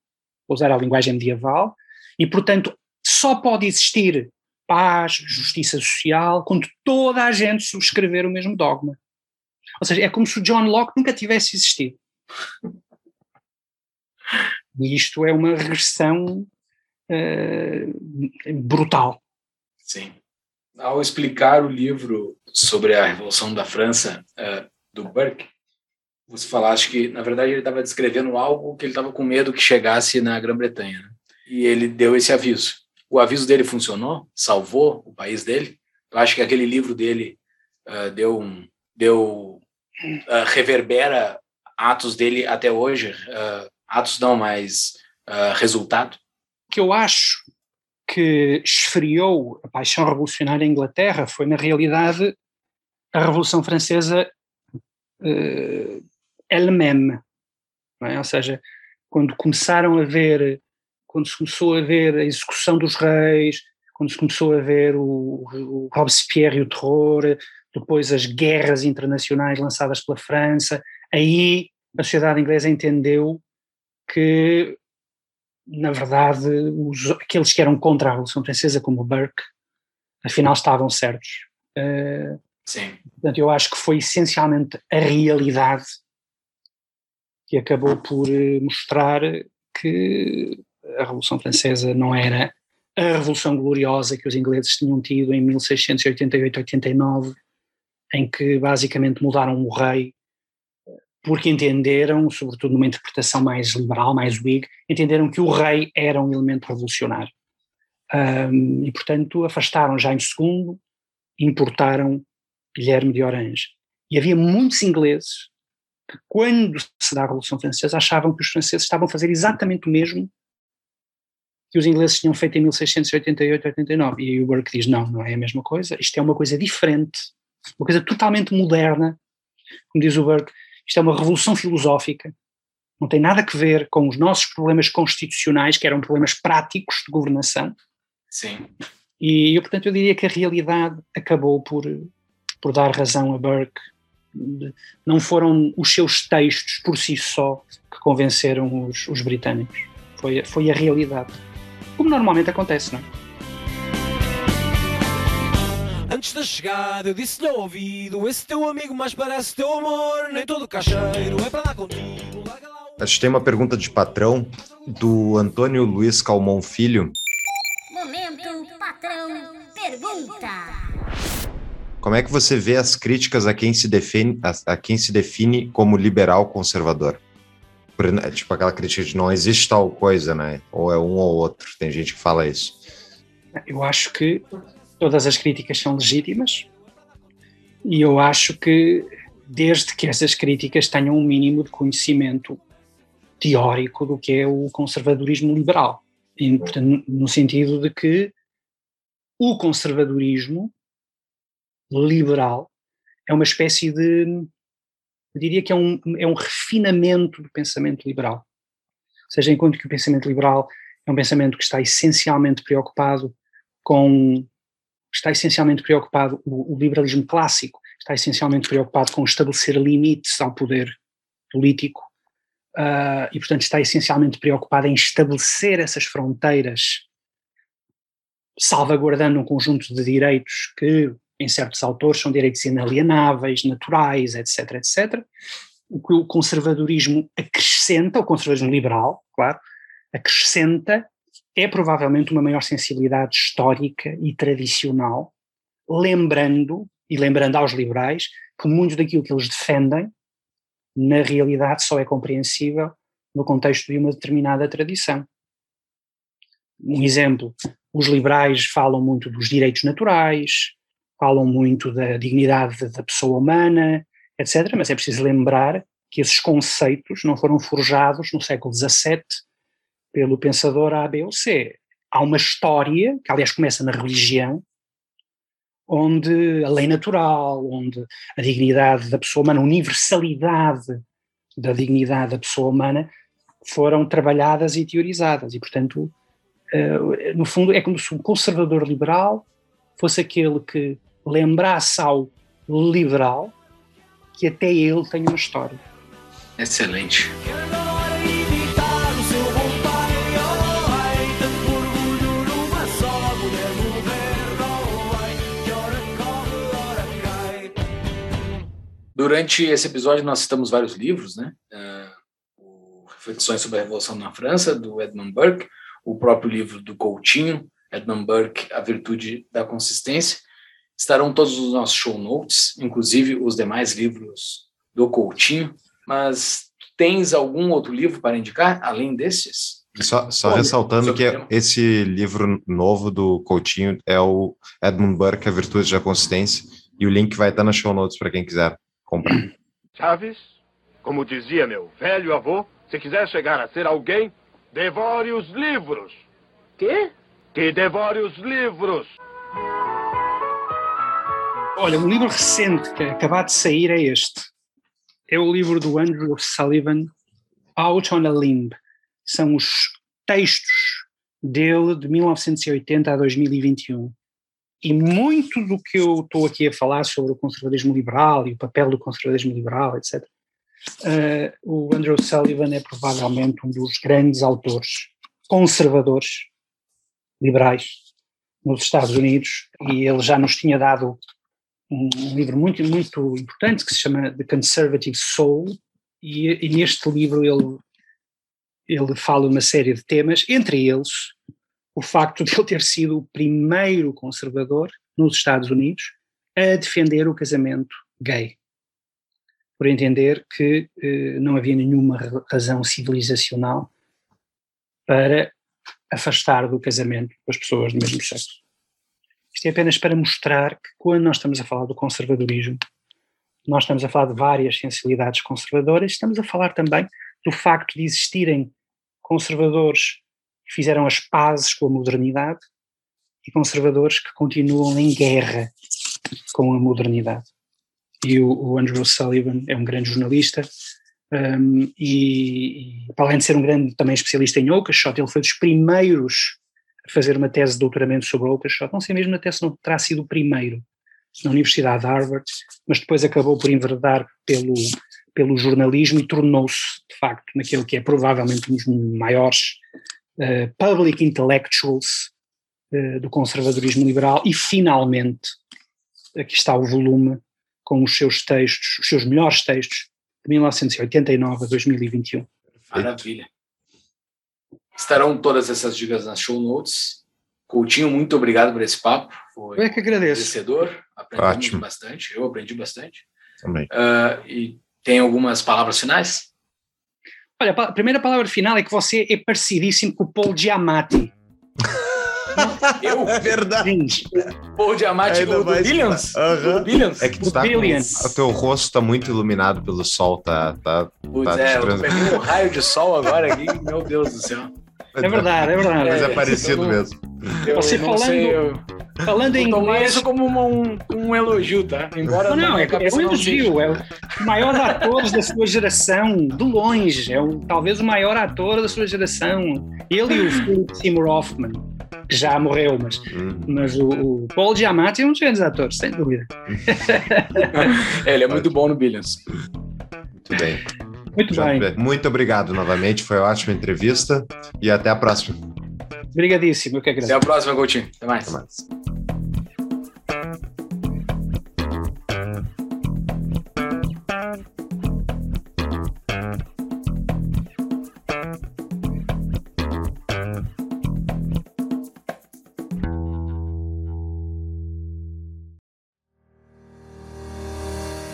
vou usar a linguagem medieval, e portanto só pode existir paz, justiça social, quando toda a gente subscrever o mesmo dogma. Ou seja, é como se o John Locke nunca tivesse existido. E isto é uma regressão uh, brutal. Sim. Ao explicar o livro sobre a Revolução da França, uh, do Burke, você falaste que, na verdade, ele estava descrevendo algo que ele estava com medo que chegasse na Grã-Bretanha. Né? E ele deu esse aviso. O aviso dele funcionou? Salvou o país dele? Eu acho que aquele livro dele uh, deu um, deu uh, reverbera atos dele até hoje, uh, atos não, mas resultado. O que eu acho que esfriou a paixão revolucionária em Inglaterra foi, na realidade, a Revolução Francesa uh, elle-même, é? ou seja, quando começaram a ver, quando se começou a ver a execução dos reis, quando se começou a ver o, o Robespierre e o terror, depois as guerras internacionais lançadas pela França, aí a sociedade inglesa entendeu que, na verdade, os, aqueles que eram contra a Revolução Francesa, como Burke, afinal estavam certos. Uh, Sim. Portanto, eu acho que foi essencialmente a realidade que acabou por eh, mostrar que a Revolução Francesa não era a Revolução Gloriosa que os ingleses tinham tido em 1688-89, em que basicamente mudaram o rei porque entenderam, sobretudo numa interpretação mais liberal, mais Whig, entenderam que o rei era um elemento revolucionário. Um, e, portanto, afastaram Jaime II, importaram Guilherme de Orange. E havia muitos ingleses que, quando se dá a Revolução Francesa, achavam que os franceses estavam a fazer exatamente o mesmo que os ingleses tinham feito em 1688-89. E o Burke diz: não, não é a mesma coisa, isto é uma coisa diferente, uma coisa totalmente moderna. Como diz o Burke, isto é uma revolução filosófica, não tem nada a ver com os nossos problemas constitucionais, que eram problemas práticos de governação. Sim. E eu, portanto, eu diria que a realidade acabou por, por dar razão a Burke não foram os seus textos por si só que convenceram os, os britânicos. Foi, foi a realidade. Como normalmente acontece, não é? Antes da chegada eu disse-lhe ao ouvido Esse teu amigo mais parece teu amor Nem todo cacheiro é para dar contigo A gente tem uma pergunta de patrão do Antônio Luiz Calmon Filho Momento patrão pergunta como é que você vê as críticas a quem se define, a, a quem se define como liberal conservador? Por, tipo aquela crítica de não existe tal coisa, né? Ou é um ou outro. Tem gente que fala isso. Eu acho que todas as críticas são legítimas e eu acho que desde que essas críticas tenham um mínimo de conhecimento teórico do que é o conservadorismo liberal. No sentido de que o conservadorismo liberal é uma espécie de, eu diria que é um, é um refinamento do pensamento liberal. Ou seja, enquanto que o pensamento liberal é um pensamento que está essencialmente preocupado com, está essencialmente preocupado, o, o liberalismo clássico está essencialmente preocupado com estabelecer limites ao poder político uh, e, portanto, está essencialmente preocupado em estabelecer essas fronteiras salvaguardando um conjunto de direitos que em certos autores são direitos inalienáveis, naturais, etc, etc. O que o conservadorismo acrescenta, o conservadorismo liberal, claro, acrescenta é provavelmente uma maior sensibilidade histórica e tradicional, lembrando, e lembrando aos liberais, que muito daquilo que eles defendem, na realidade, só é compreensível no contexto de uma determinada tradição. Um exemplo, os liberais falam muito dos direitos naturais, falam muito da dignidade da pessoa humana, etc., mas é preciso lembrar que esses conceitos não foram forjados no século XVII pelo pensador A, B ou C. Há uma história, que aliás começa na religião, onde a lei natural, onde a dignidade da pessoa humana, a universalidade da dignidade da pessoa humana foram trabalhadas e teorizadas. E, portanto, uh, no fundo, é como se um conservador liberal fosse aquele que lembrasse ao liberal que até ele tem uma história. Excelente. Durante esse episódio nós citamos vários livros, né? Uh, Reflexões sobre a Revolução na França, do Edmund Burke, o próprio livro do Coutinho, Edmund Burke, A Virtude da Consistência. Estarão todos os nossos show notes, inclusive os demais livros do Coutinho. Mas tens algum outro livro para indicar, além desses? Só, só ressaltando que esse livro novo do Coutinho é o Edmund Burke, A Virtude da Consistência, e o link vai estar na show notes para quem quiser comprar. *clears throat* Chaves, como dizia meu velho avô, se quiser chegar a ser alguém, devore os livros. Quê? Que devore os livros. Olha, um livro recente que acabou de sair é este. É o livro do Andrew Sullivan, Out on a Limb. São os textos dele de 1980 a 2021. E muito do que eu estou aqui a falar sobre o conservadorismo liberal e o papel do conservadorismo liberal, etc., uh, o Andrew Sullivan é provavelmente um dos grandes autores conservadores liberais nos Estados Unidos e ele já nos tinha dado um, livro muito, muito importante que se chama The Conservative Soul e, e neste livro ele, ele fala uma série de temas, entre eles o facto de ele ter sido o primeiro conservador nos Estados Unidos a defender o casamento gay, por entender que eh, não havia nenhuma razão civilizacional para afastar do casamento as pessoas do mesmo sexo. Isto é apenas para mostrar que quando nós estamos a falar do conservadorismo, nós estamos a falar de várias sensibilidades conservadoras, estamos a falar também do facto de existirem conservadores fizeram as pazes com a modernidade e conservadores que continuam em guerra com a modernidade. E o, o Andrew Sullivan é um grande jornalista um, e, e, além de ser um grande também especialista em Oakeshott, ele foi dos primeiros a fazer uma tese de doutoramento sobre Oakeshott, não sei mesmo até se não terá sido o primeiro na Universidade de Harvard, mas depois acabou por enverdar pelo, pelo jornalismo e tornou-se, de facto, naquele que é provavelmente um dos maiores uh, public intellectuals uh, do conservadorismo liberal e finalmente aqui está o volume com os seus textos, os seus melhores textos de 1989 a 2021. Maravilha. Estarão todas essas dicas nas show notes. Coutinho, muito obrigado por esse papo. Foi eu é que agradeço. Enriquecedor. Aprendi bastante. Eu aprendi bastante. Também. Uh, e tem algumas palavras finais? Olha, a primeira palavra final é que você é parecidíssimo com o Paul Giamatti. *laughs* Eu? É verdade. Paul Giamatti do, do Billions? Uhum. Do Billions? É que tu tá com, o teu rosto está muito iluminado pelo sol, tá... tá, Putz, tá é, eu peguei um raio de sol agora aqui, meu Deus do céu. *laughs* É verdade, é verdade. Mas é, parecido mesmo. Você falando, sei, eu... falando em inglês... isso como um, um, elogio, tá? Embora não, não é, é um elogio. É o maior ator da sua geração, de longe. É o, talvez o maior ator da sua geração. Ele e o Philip Seymour Hoffman, que já morreu, mas, hum. mas o, o, Paul Giamatti é um dos grandes atores, sem dúvida. *laughs* *laughs* é, ele é muito bom no Billions. Muito bem. Muito bem. Muito obrigado novamente, foi uma ótima entrevista e até a próxima. Obrigadíssimo, que agradeço. Até a próxima, Coutinho. Até mais. Até mais.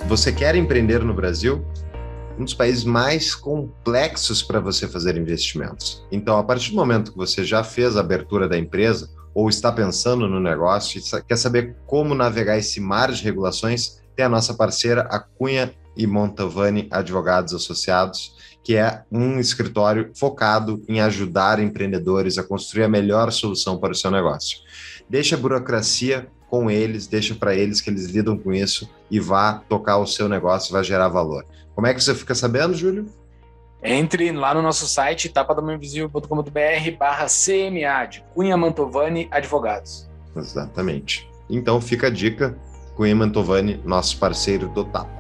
Você quer empreender no Brasil? Um dos países mais complexos para você fazer investimentos. Então, a partir do momento que você já fez a abertura da empresa ou está pensando no negócio e quer saber como navegar esse mar de regulações, tem a nossa parceira, a Cunha e Montavani Advogados Associados, que é um escritório focado em ajudar empreendedores a construir a melhor solução para o seu negócio. Deixa a burocracia com eles, deixa para eles que eles lidam com isso e vá tocar o seu negócio, vai gerar valor. Como é que você fica sabendo, Júlio? Entre lá no nosso site tapadamainvisível.com.br barra CMA de Cunha Mantovani Advogados. Exatamente. Então fica a dica, Cunha Mantovani, nosso parceiro do Tapa.